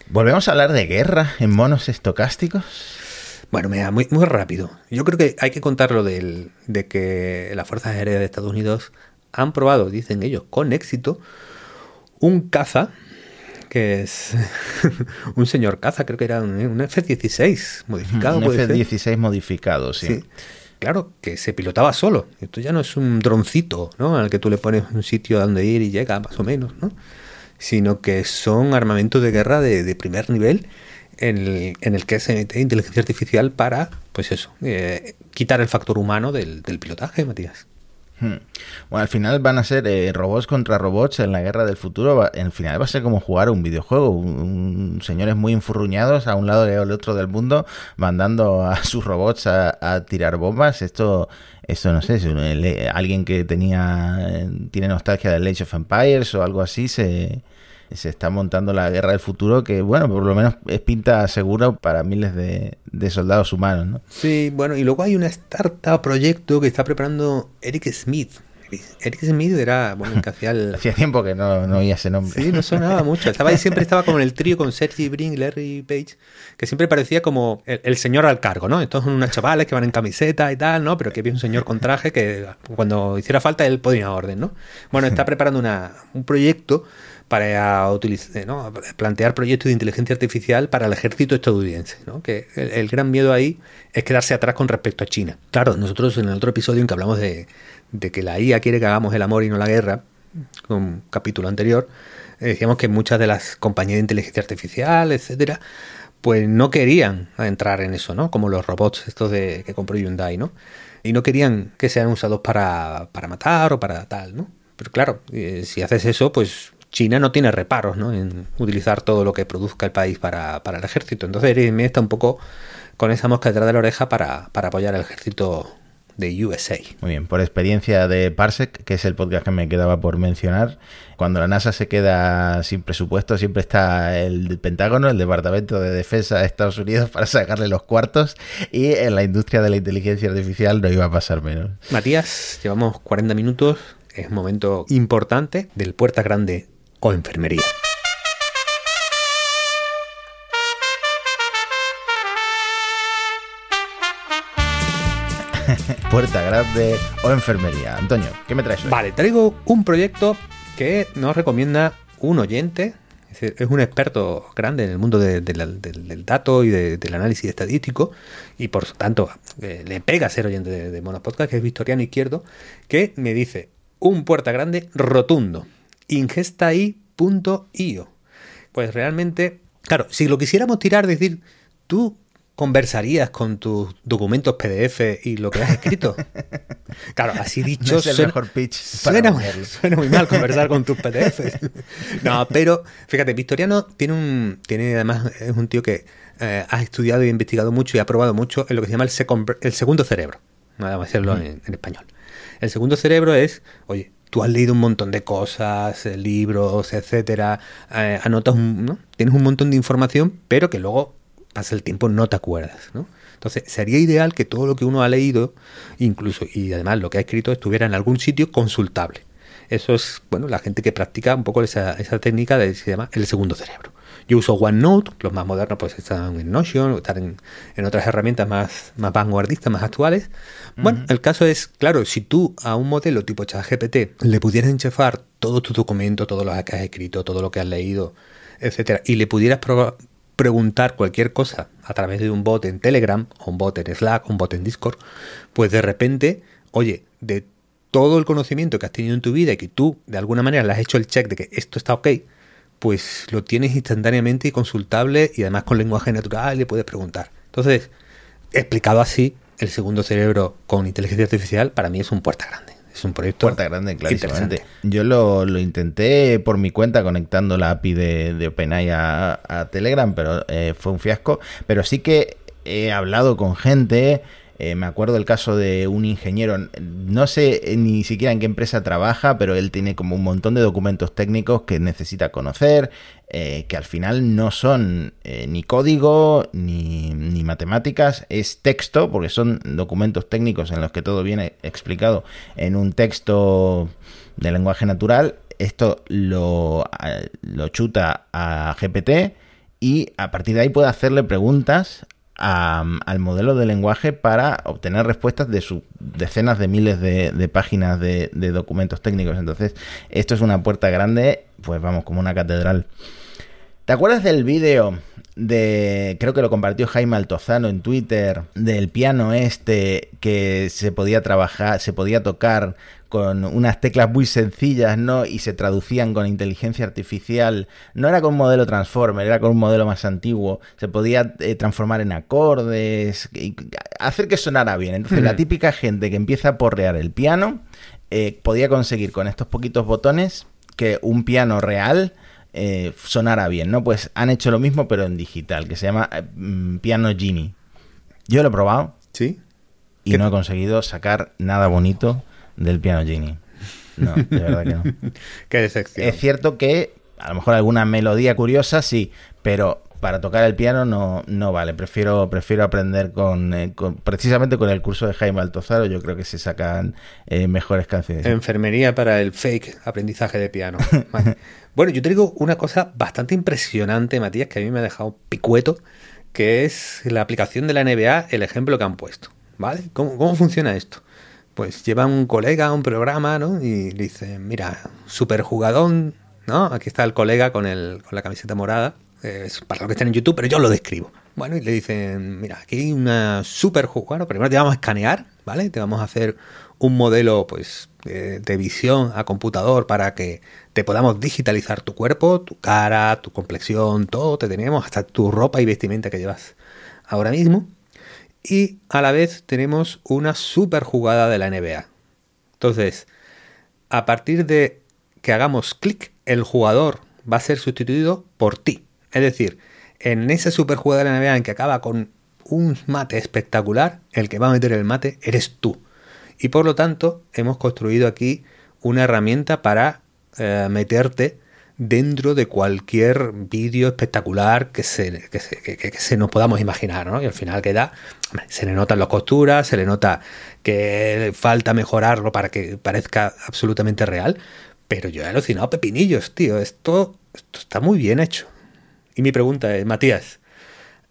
¿Volvemos a hablar de guerra en monos estocásticos? Bueno, mira, muy, muy rápido. Yo creo que hay que contar lo de que las Fuerzas Aéreas de Estados Unidos han probado, dicen ellos, con éxito, un caza, que es (laughs) un señor caza, creo que era un, F-16 modificado. Un F-16 modificado, sí. Claro, que se pilotaba solo. Esto ya no es un droncito, ¿no? Al que tú le pones un sitio donde ir y llega, más o menos, ¿no? sino que son armamentos de guerra de, primer nivel en el, en el, que se mete inteligencia artificial para, pues eso, eh, quitar el factor humano del, pilotaje, Matías. Hmm. Bueno, al final van a ser eh, robots contra robots en la guerra del futuro. En el final va a ser como jugar un videojuego. Un, señores muy enfurruñados a un lado y al otro del mundo, mandando a (laughs) sus robots a, tirar bombas. Esto, esto no sé, si alguien que tenía eh, tiene nostalgia del Age of Empires o algo así se, se está montando la guerra del futuro que, bueno, por lo menos es pinta seguro para miles de, soldados humanos, ¿no? Sí, bueno, y luego hay una startup proyecto que está preparando Eric Smith. Eric Smith era, bueno, que (laughs) hacía el... Hacía tiempo que no, no oía ese nombre. Sí, no sonaba (laughs) mucho. Estaba ahí, siempre estaba como en el trío con Sergi Brin, Larry Page, que siempre parecía como el, señor al cargo, ¿no? Estos son unas chavales que van en camiseta y tal, ¿no? Pero que había un señor con traje que cuando hiciera falta él ponía orden, ¿no? Bueno, está preparando una, un proyecto para utilizar, ¿no? plantear proyectos de inteligencia artificial para el ejército estadounidense. ¿no? Que el, gran miedo ahí es quedarse atrás con respecto a China. Claro, nosotros en el otro episodio en que hablamos de, que la IA quiere que hagamos el amor y no la guerra, un capítulo anterior, eh, decíamos que muchas de las compañías de inteligencia artificial, etcétera, pues no querían entrar en eso, ¿no? Como los robots estos de que compró Hyundai, ¿no? Y no querían que sean usados para, para matar o para tal, ¿no? Pero claro, eh, si haces eso, pues China no tiene reparos ¿no? en utilizar todo lo que produzca el país para, el ejército. Entonces me está un poco con esa mosca detrás de la oreja para, apoyar al ejército de USA. Muy bien, por experiencia de Parsec, que es el podcast que me quedaba por mencionar, cuando la NASA se queda sin presupuesto, siempre está el Pentágono, el Departamento de Defensa de Estados Unidos (laughs) para sacarle los cuartos y en la industria de la inteligencia artificial no iba a pasar menos. Matías, llevamos 40 minutos, es un momento importante del Puerta Grande o enfermería. (laughs) Puerta grande o enfermería. Antonio, ¿qué me traes hoy? Vale, traigo un proyecto que nos recomienda un oyente. Es un experto grande en el mundo del, dato y del análisis estadístico y por tanto eh, le pega ser oyente de, de Monopodcast, que es Victoriano Izquierdo, que me dice un puerta grande rotundo ingestaI.io. Pues realmente, claro, si lo quisiéramos tirar, decir, tú conversarías con tus documentos PDF y lo que has escrito. (laughs) Claro, así dicho, es el mejor pitch suena, muy mal conversar con tus PDFs. (laughs) No, pero fíjate, Victoriano tiene un, tiene además es un tío que eh, ha estudiado y investigado mucho y ha probado mucho en lo que se llama el, el segundo cerebro. Nada más decirlo en español. El segundo cerebro es, oye, tú has leído un montón de cosas, eh, libros, etcétera, eh, anotas un, tienes un montón de información, pero que luego pasa el tiempo no te acuerdas, ¿no? Entonces, sería ideal que todo lo que uno ha leído, incluso y además lo que ha escrito, estuviera en algún sitio consultable. Eso es, bueno, la gente que practica un poco esa, esa técnica de, se llama el segundo cerebro. Yo uso OneNote, los más modernos pues están en Notion, están en, otras herramientas más, más vanguardistas, más actuales. Bueno, el caso es, claro, si tú a un modelo tipo ChatGPT le pudieras enchefar todos tus documentos, todo lo que has escrito, todo lo que has leído, etcétera, y le pudieras preguntar cualquier cosa a través de un bot en Telegram, o un bot en Slack, o un bot en Discord, pues de repente, oye, de todo el conocimiento que has tenido en tu vida y que tú de alguna manera le has hecho el check de que esto está ok, pues lo tienes instantáneamente y consultable y además con lenguaje natural le puedes preguntar. Entonces, explicado así, el segundo cerebro con inteligencia artificial para mí es un puerta grande. Es un proyecto. Puerta grande, clarísimamente. Yo lo, intenté por mi cuenta conectando la API de, de OpenAI a, Telegram, pero eh, fue un fiasco. Pero sí que he hablado con gente, eh, me acuerdo el caso de un ingeniero, no sé ni siquiera en qué empresa trabaja, pero él tiene como un montón de documentos técnicos que necesita conocer, eh, que al final no son eh, ni código ni, ni, matemáticas, es texto, porque son documentos técnicos en los que todo viene explicado en un texto de lenguaje natural. Esto lo, lo chuta a GPT y a partir de ahí puede hacerle preguntas al modelo de lenguaje para obtener respuestas de sus decenas de miles de, páginas de, documentos técnicos. Entonces, esto es una puerta grande, pues vamos, como una catedral. ¿Te acuerdas del vídeo de, creo que lo compartió Jaime Altozano en Twitter, del piano este que se podía trabajar, se podía tocar con unas teclas muy sencillas, ¿no? Y se traducían con inteligencia artificial. No era con un modelo Transformer, era con un modelo más antiguo. Se podía eh, transformar en acordes, y hacer que sonara bien. Entonces, la típica gente que empieza a porrear el piano eh, podía conseguir con estos poquitos botones que un piano real eh, sonara bien, ¿no? Pues han hecho lo mismo, pero en digital, que se llama mm, Piano Genie. Yo lo he probado. Sí. Y no he conseguido sacar nada bonito del piano Genie. No, de verdad que no. (laughs) Qué decepción. Es cierto que a lo mejor alguna melodía curiosa sí, pero para tocar el piano no, no vale. Prefiero, prefiero aprender con, eh, precisamente con el curso de Jaime Altozaro. Yo creo que se sacan eh, mejores canciones. Enfermería para el fake aprendizaje de piano. (laughs) bueno, yo te digo una cosa bastante impresionante, Matías, que a mí me ha dejado picueto, que es la aplicación de la NBA, el ejemplo que han puesto. ¿Vale? ¿Cómo, cómo funciona esto? pues lleva un colega a un programa, ¿no? Y dice, mira, super jugadón, ¿no? Aquí está el colega con, el, con la camiseta morada, es para los que estén en YouTube, pero yo lo describo. Bueno, y le dicen, mira, aquí hay una super jugadora, primero te vamos a escanear, ¿vale? Te vamos a hacer un modelo, pues, de, visión a computador para que te podamos digitalizar tu cuerpo, tu cara, tu complexión, todo, te tenemos, hasta tu ropa y vestimenta que llevas ahora mismo y a la vez tenemos una super jugada de la NBA. Entonces, a partir de que hagamos clic, el jugador va a ser sustituido por ti. Es decir, en esa super jugada de la NBA en que acaba con un mate espectacular, el que va a meter el mate eres tú. Y por lo tanto, hemos construido aquí una herramienta para eh, meterte dentro de cualquier vídeo espectacular que se, que se, nos podamos imaginar, ¿no? Y al final queda, se le notan las costuras, se le nota que falta mejorarlo para que parezca absolutamente real, pero yo he alucinado pepinillos, tío, esto, esto está muy bien hecho. Y mi pregunta es, Matías,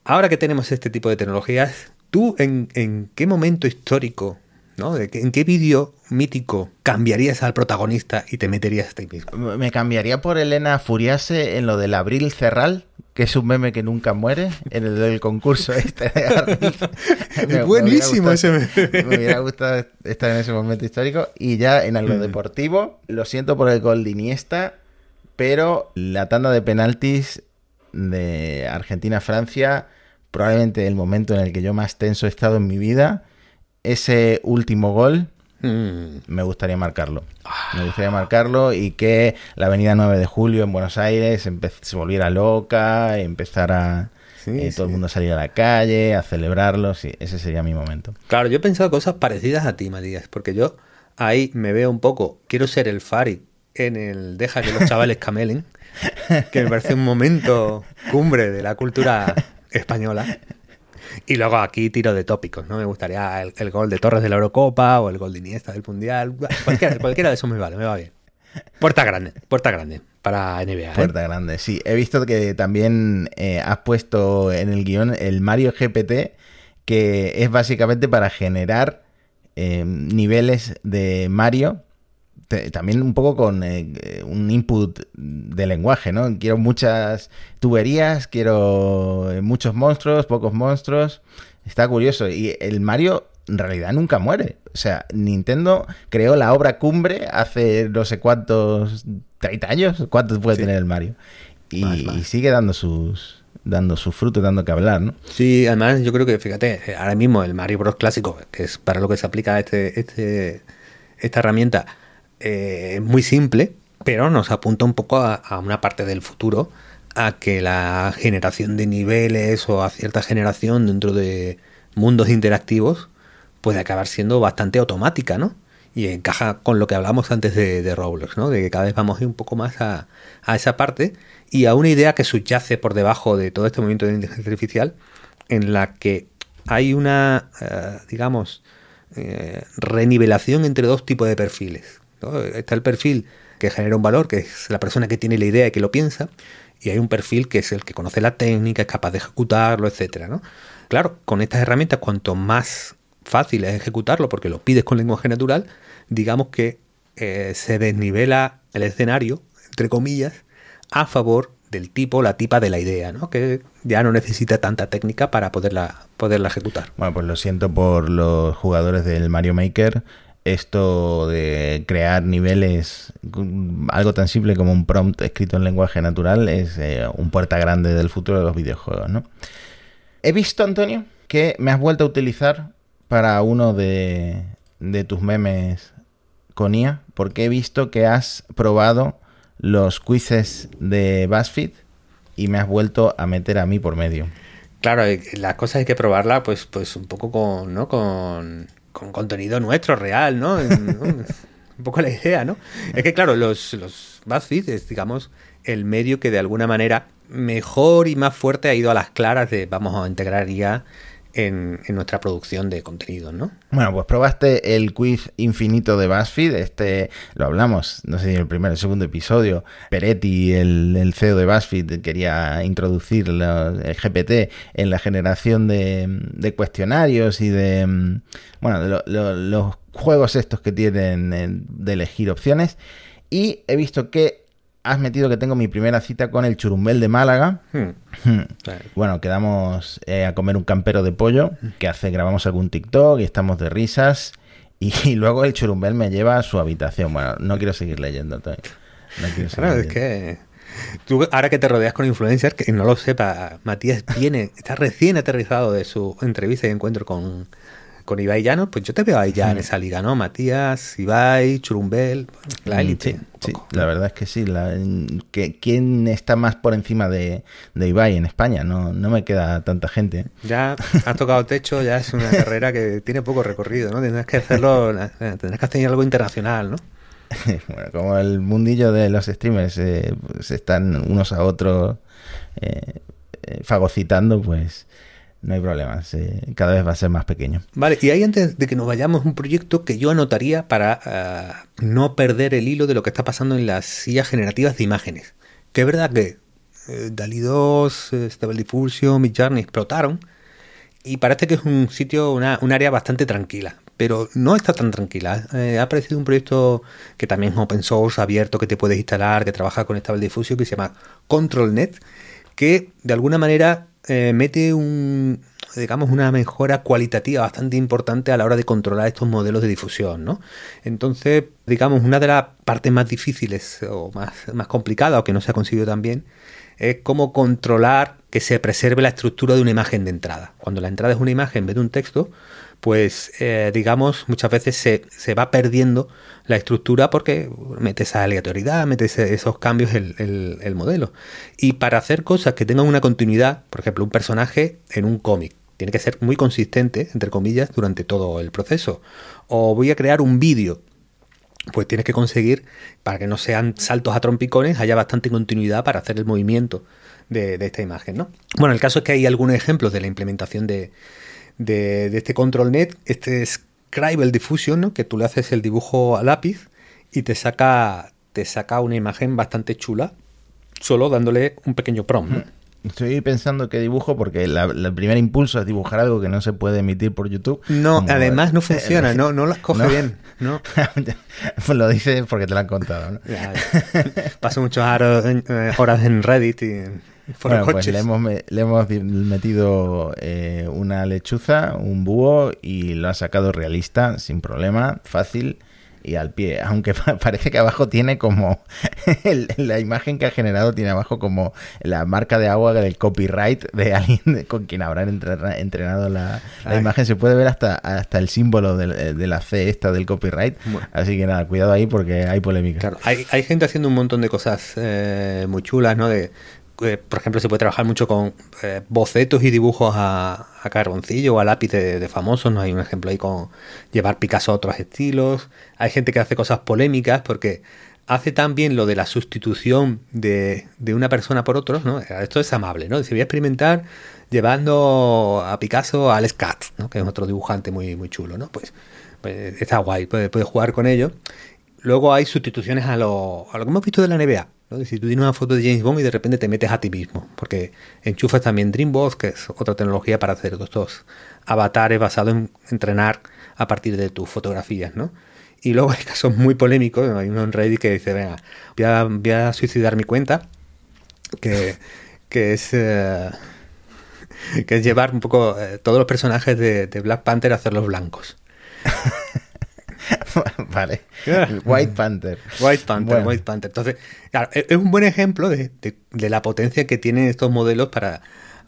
ahora que tenemos este tipo de tecnologías, ¿tú en, en qué momento histórico ¿En qué vídeo mítico cambiarías al protagonista y te meterías a ti mismo? Me cambiaría por Elena Furiase en lo del Abril Cerral, que es un meme que nunca muere, en el del concurso (laughs) este Es (laughs) buenísimo ese meme. Me hubiera gustado estar en ese momento histórico. Y ya en algo mm. deportivo, lo siento por el gol de Iniesta, pero la tanda de penaltis de Argentina-Francia, probablemente el momento en el que yo más tenso he estado en mi vida ese último gol mm. me gustaría marcarlo. Me gustaría marcarlo y que la avenida 9 de julio en Buenos Aires se volviera loca, empezara eh, todo el mundo a salir a la calle, a celebrarlo. Sí, ese sería mi momento. Claro, yo he pensado cosas parecidas a ti, Matías, porque yo ahí me veo un poco, quiero ser el Fari en el Deja que los chavales (laughs) camelen, que me parece un momento cumbre de la cultura española. Y luego aquí tiro de tópicos, ¿no? Me gustaría el, gol de Torres de la Eurocopa o el gol de Iniesta del Mundial. Cualquiera, (laughs) cualquiera de esos me vale, me va bien. Puerta grande, puerta grande para NBA. ¿eh? Puerta grande, sí. He visto que también eh, has puesto en el guion el Mario GPT, que es básicamente para generar eh, niveles de Mario también un poco con eh, un input de lenguaje, ¿no? Quiero muchas tuberías, quiero eh, muchos monstruos, pocos monstruos. Está curioso. Y el Mario en realidad nunca muere. O sea, Nintendo creó la obra cumbre hace no sé cuántos, 30 años. ¿Cuántos puede tener el Mario? Y, sigue dando sus dando sus frutos, dando que hablar, ¿no? Sí, además yo creo que, fíjate, ahora mismo el Mario Bros. clásico, que es para lo que se aplica este, este, esta herramienta, eh, muy simple, pero nos apunta un poco a, una parte del futuro a que la generación de niveles o a cierta generación dentro de mundos interactivos puede acabar siendo bastante automática, ¿no? Y encaja con lo que hablamos antes de, Roblox, ¿no? De que cada vez vamos a ir un poco más a, a esa parte y a una idea que subyace por debajo de todo este movimiento de inteligencia artificial en la que hay una, eh, digamos, eh, renivelación entre dos tipos de perfiles. Está el perfil que genera un valor, que es la persona que tiene la idea y que lo piensa, y hay un perfil que es el que conoce la técnica, es capaz de ejecutarlo, etcétera, ¿no? Claro, con estas herramientas, cuanto más fácil es ejecutarlo, porque lo pides con lenguaje natural, digamos que eh, se desnivela el escenario, entre comillas, a favor del tipo, la tipa de la idea, ¿no? Que ya no necesita tanta técnica para poderla, poderla ejecutar. Bueno, pues lo siento por los jugadores del Mario Maker. Esto de crear niveles, algo tan simple como un prompt escrito en lenguaje natural, es eh, un puerta grande del futuro de los videojuegos, ¿no? He visto, Antonio, que me has vuelto a utilizar para uno de, de tus memes con IA, porque he visto que has probado los quizzes de BuzzFeed y me has vuelto a meter a mí por medio. Claro, la cosa hay que probarla pues, pues un poco con, ¿no? con, con contenido nuestro, real, ¿no? (laughs) un poco la idea, ¿no? Es que claro, los, los BuzzFeed es, digamos, el medio que de alguna manera mejor y más fuerte ha ido a las claras de vamos a integrar ya en, nuestra producción de contenido, ¿no? Bueno, pues probaste el quiz infinito de BuzzFeed, este lo hablamos, no sé si en el primer o segundo episodio, Peretti, el, CEO de BuzzFeed, quería introducir el GPT en la generación de, cuestionarios y de, bueno, los juegos estos que tienen de elegir opciones. Y he visto que has metido que tengo mi primera cita con el churumbel de Málaga. Hmm. Hmm. Bueno, quedamos eh, a comer un campero de pollo, que hace, grabamos algún TikTok y estamos de risas. Y, (laughs) luego el churumbel me lleva a su habitación. Bueno, no quiero seguir leyendo. No quiero seguir es que tú, ahora que te rodeas con influencers, que no lo sepa, Matías viene, está recién aterrizado de su entrevista y encuentro con, con Ibai Llano, pues yo te veo ahí ya en esa liga, ¿no? Matías, Ibai, Churumbel, la mm, élite. Sí, la verdad es que sí. que, ¿Quién está más por encima de, de, Ibai en España? No, no me queda tanta gente. Ya has tocado techo, ya es una carrera que tiene poco recorrido, ¿no? Tendrás que hacerlo, tendrás que hacer algo internacional, ¿no? (laughs) bueno, como el mundillo de los streamers eh, pues están unos a otros eh, eh, fagocitando, pues no hay problema, cada vez va a ser más pequeño. Vale, y ahí antes de que nos vayamos, un proyecto que yo anotaría para ah, no perder el hilo de lo que está pasando en las sillas generativas de imágenes. Que es verdad que eh, DALI 2, eh, Stable Diffusion, Midjourney explotaron y parece que es un sitio, una, un área bastante tranquila. Pero no está tan tranquila. Eh, ha aparecido un proyecto que también es open source, abierto, que te puedes instalar, que trabaja con Stable Diffusion, que se llama ControlNet, que de alguna manera eh, mete un, digamos, una mejora cualitativa bastante importante a la hora de controlar estos modelos de difusión, ¿no? Entonces, digamos, una de las partes más difíciles o más, más complicadas o que no se ha conseguido tan bien es cómo controlar que se preserve la estructura de una imagen de entrada. Cuando la entrada es una imagen en vez de un texto, pues eh, digamos muchas veces se, se, va perdiendo la estructura porque mete esa aleatoriedad, mete esos cambios el, el, el, modelo. Y para hacer cosas que tengan una continuidad, por ejemplo, un personaje en un cómic, tiene que ser muy consistente, entre comillas, durante todo el proceso. O voy a crear un vídeo pues tienes que conseguir, para que no sean saltos a trompicones, haya bastante continuidad para hacer el movimiento de, de, esta imagen, ¿no? Bueno, el caso es que hay algunos ejemplos de la implementación de, de, este control net, este Scribble Diffusion, ¿no? que tú le haces el dibujo a lápiz y te saca, te saca una imagen bastante chula, solo dándole un pequeño prompt. Estoy pensando que dibujo porque el primer impulso es dibujar algo que no se puede emitir por YouTube. No, además no funciona, (laughs) no, no las coge bien. ¿no? (laughs) lo dices porque te lo han contado. ¿no? Paso muchas eh, horas en Reddit y bueno, pues le hemos, le hemos metido eh, una lechuza, un búho y lo ha sacado realista, sin problema, fácil y al pie. Aunque (laughs) parece que abajo tiene como. (laughs) la imagen que ha generado tiene abajo como la marca de agua del copyright de alguien con quien habrán entrenado la, imagen. Se puede ver hasta, hasta el símbolo de, la C esta del copyright. Así que nada, cuidado ahí porque hay polémica. Claro, hay, hay gente haciendo un montón de cosas eh, muy chulas, ¿no? De eh, por ejemplo, se puede trabajar mucho con eh, bocetos y dibujos a, carboncillo o a lápiz de, famosos. ¿no? Hay un ejemplo ahí con llevar Picasso a otros estilos. Hay gente que hace cosas polémicas porque hace también lo de la sustitución de, una persona por otro. ¿no? Esto es amable, ¿no? Dice, voy a experimentar llevando a Picasso a Alex Katz, ¿no? que es otro dibujante muy, muy chulo. ¿no? Pues, pues está guay, puede, puede jugar con ello. Luego hay sustituciones a lo, a lo que hemos visto de la NBA. Si tú tienes una foto de James Bond y de repente te metes a ti mismo, porque enchufas también Dreambox, que es otra tecnología para hacer estos avatares basados en entrenar a partir de tus fotografías, ¿no? Y luego hay casos muy polémicos, hay uno en Reddit que dice, venga, voy a, suicidar mi cuenta, que, es... Eh, (laughs) que es llevar un poco eh, todos los personajes de, de Black Panther a hacerlos blancos. (laughs) vale. (laughs) White Panther. White Panther, White Panther. Entonces, claro, es un buen ejemplo de, la potencia que tienen estos modelos para,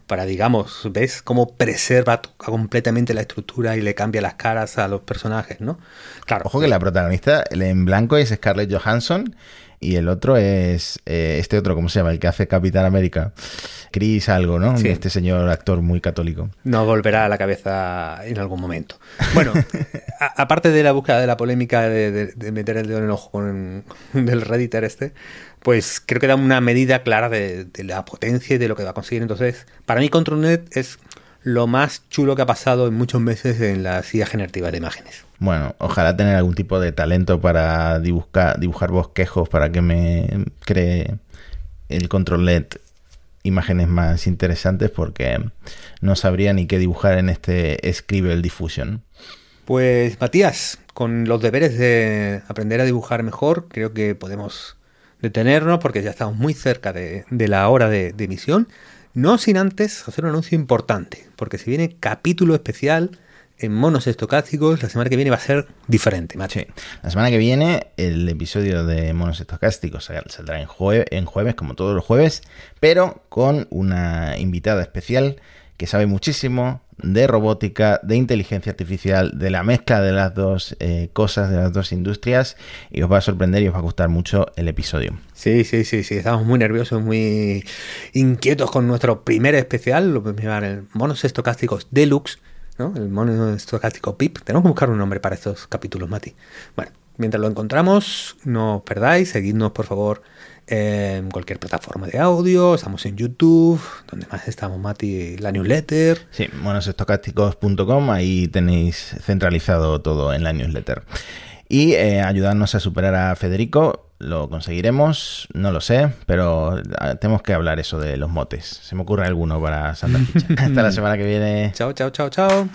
para, digamos, ¿ves cómo preserva completamente la estructura y le cambia las caras a los personajes, ¿no? Claro. Ojo que la protagonista en blanco es Scarlett Johansson y el otro es eh, este otro, ¿cómo se llama? El que hace Capitán América. Chris algo, ¿no? Este señor actor muy católico. No volverá a la cabeza en algún momento. Bueno, aparte de la búsqueda de la polémica de, meter el dedo en el ojo con el, del Redditor este, pues creo que da una medida clara de, la potencia y de lo que va a conseguir. Entonces, para mí ControlNet es lo más chulo que ha pasado en muchos meses en la silla generativa de imágenes. Bueno, ojalá tener algún tipo de talento para dibujar, dibujar bosquejos para que me cree el control LED imágenes más interesantes porque no sabría ni qué dibujar en este Scribble Diffusion. Pues Matías, con los deberes de aprender a dibujar mejor, creo que podemos detenernos porque ya estamos muy cerca de, la hora de emisión. No sin antes hacer un anuncio importante, porque si viene capítulo especial en monos estocásticos, la semana que viene va a ser diferente. La semana que viene el episodio de monos estocásticos saldrá en, en jueves, como todos los jueves, pero con una invitada especial que sabe muchísimo de robótica, de inteligencia artificial, de la mezcla de las dos eh, cosas, de las dos industrias, y os va a sorprender y os va a gustar mucho el episodio. Sí, sí, sí, sí, estamos muy nerviosos, muy inquietos con nuestro primer especial, lo podemos llamar el Monos Estocásticos Deluxe, ¿no? El mono estocástico PIP. Tenemos que buscar un nombre para estos capítulos, Mati. Bueno, mientras lo encontramos, no os perdáis, seguidnos por favor en cualquier plataforma de audio, estamos en YouTube, donde más estamos, Mati, la newsletter. Sí, monosestocásticos.com, ahí tenéis centralizado todo en la newsletter. Y eh, ayudarnos a superar a Federico, lo conseguiremos, no lo sé, pero ah, tenemos que hablar eso de los motes. Se me ocurre alguno para Santa Ficha. (laughs) Hasta la semana que viene. Chao, chao, chao, chao.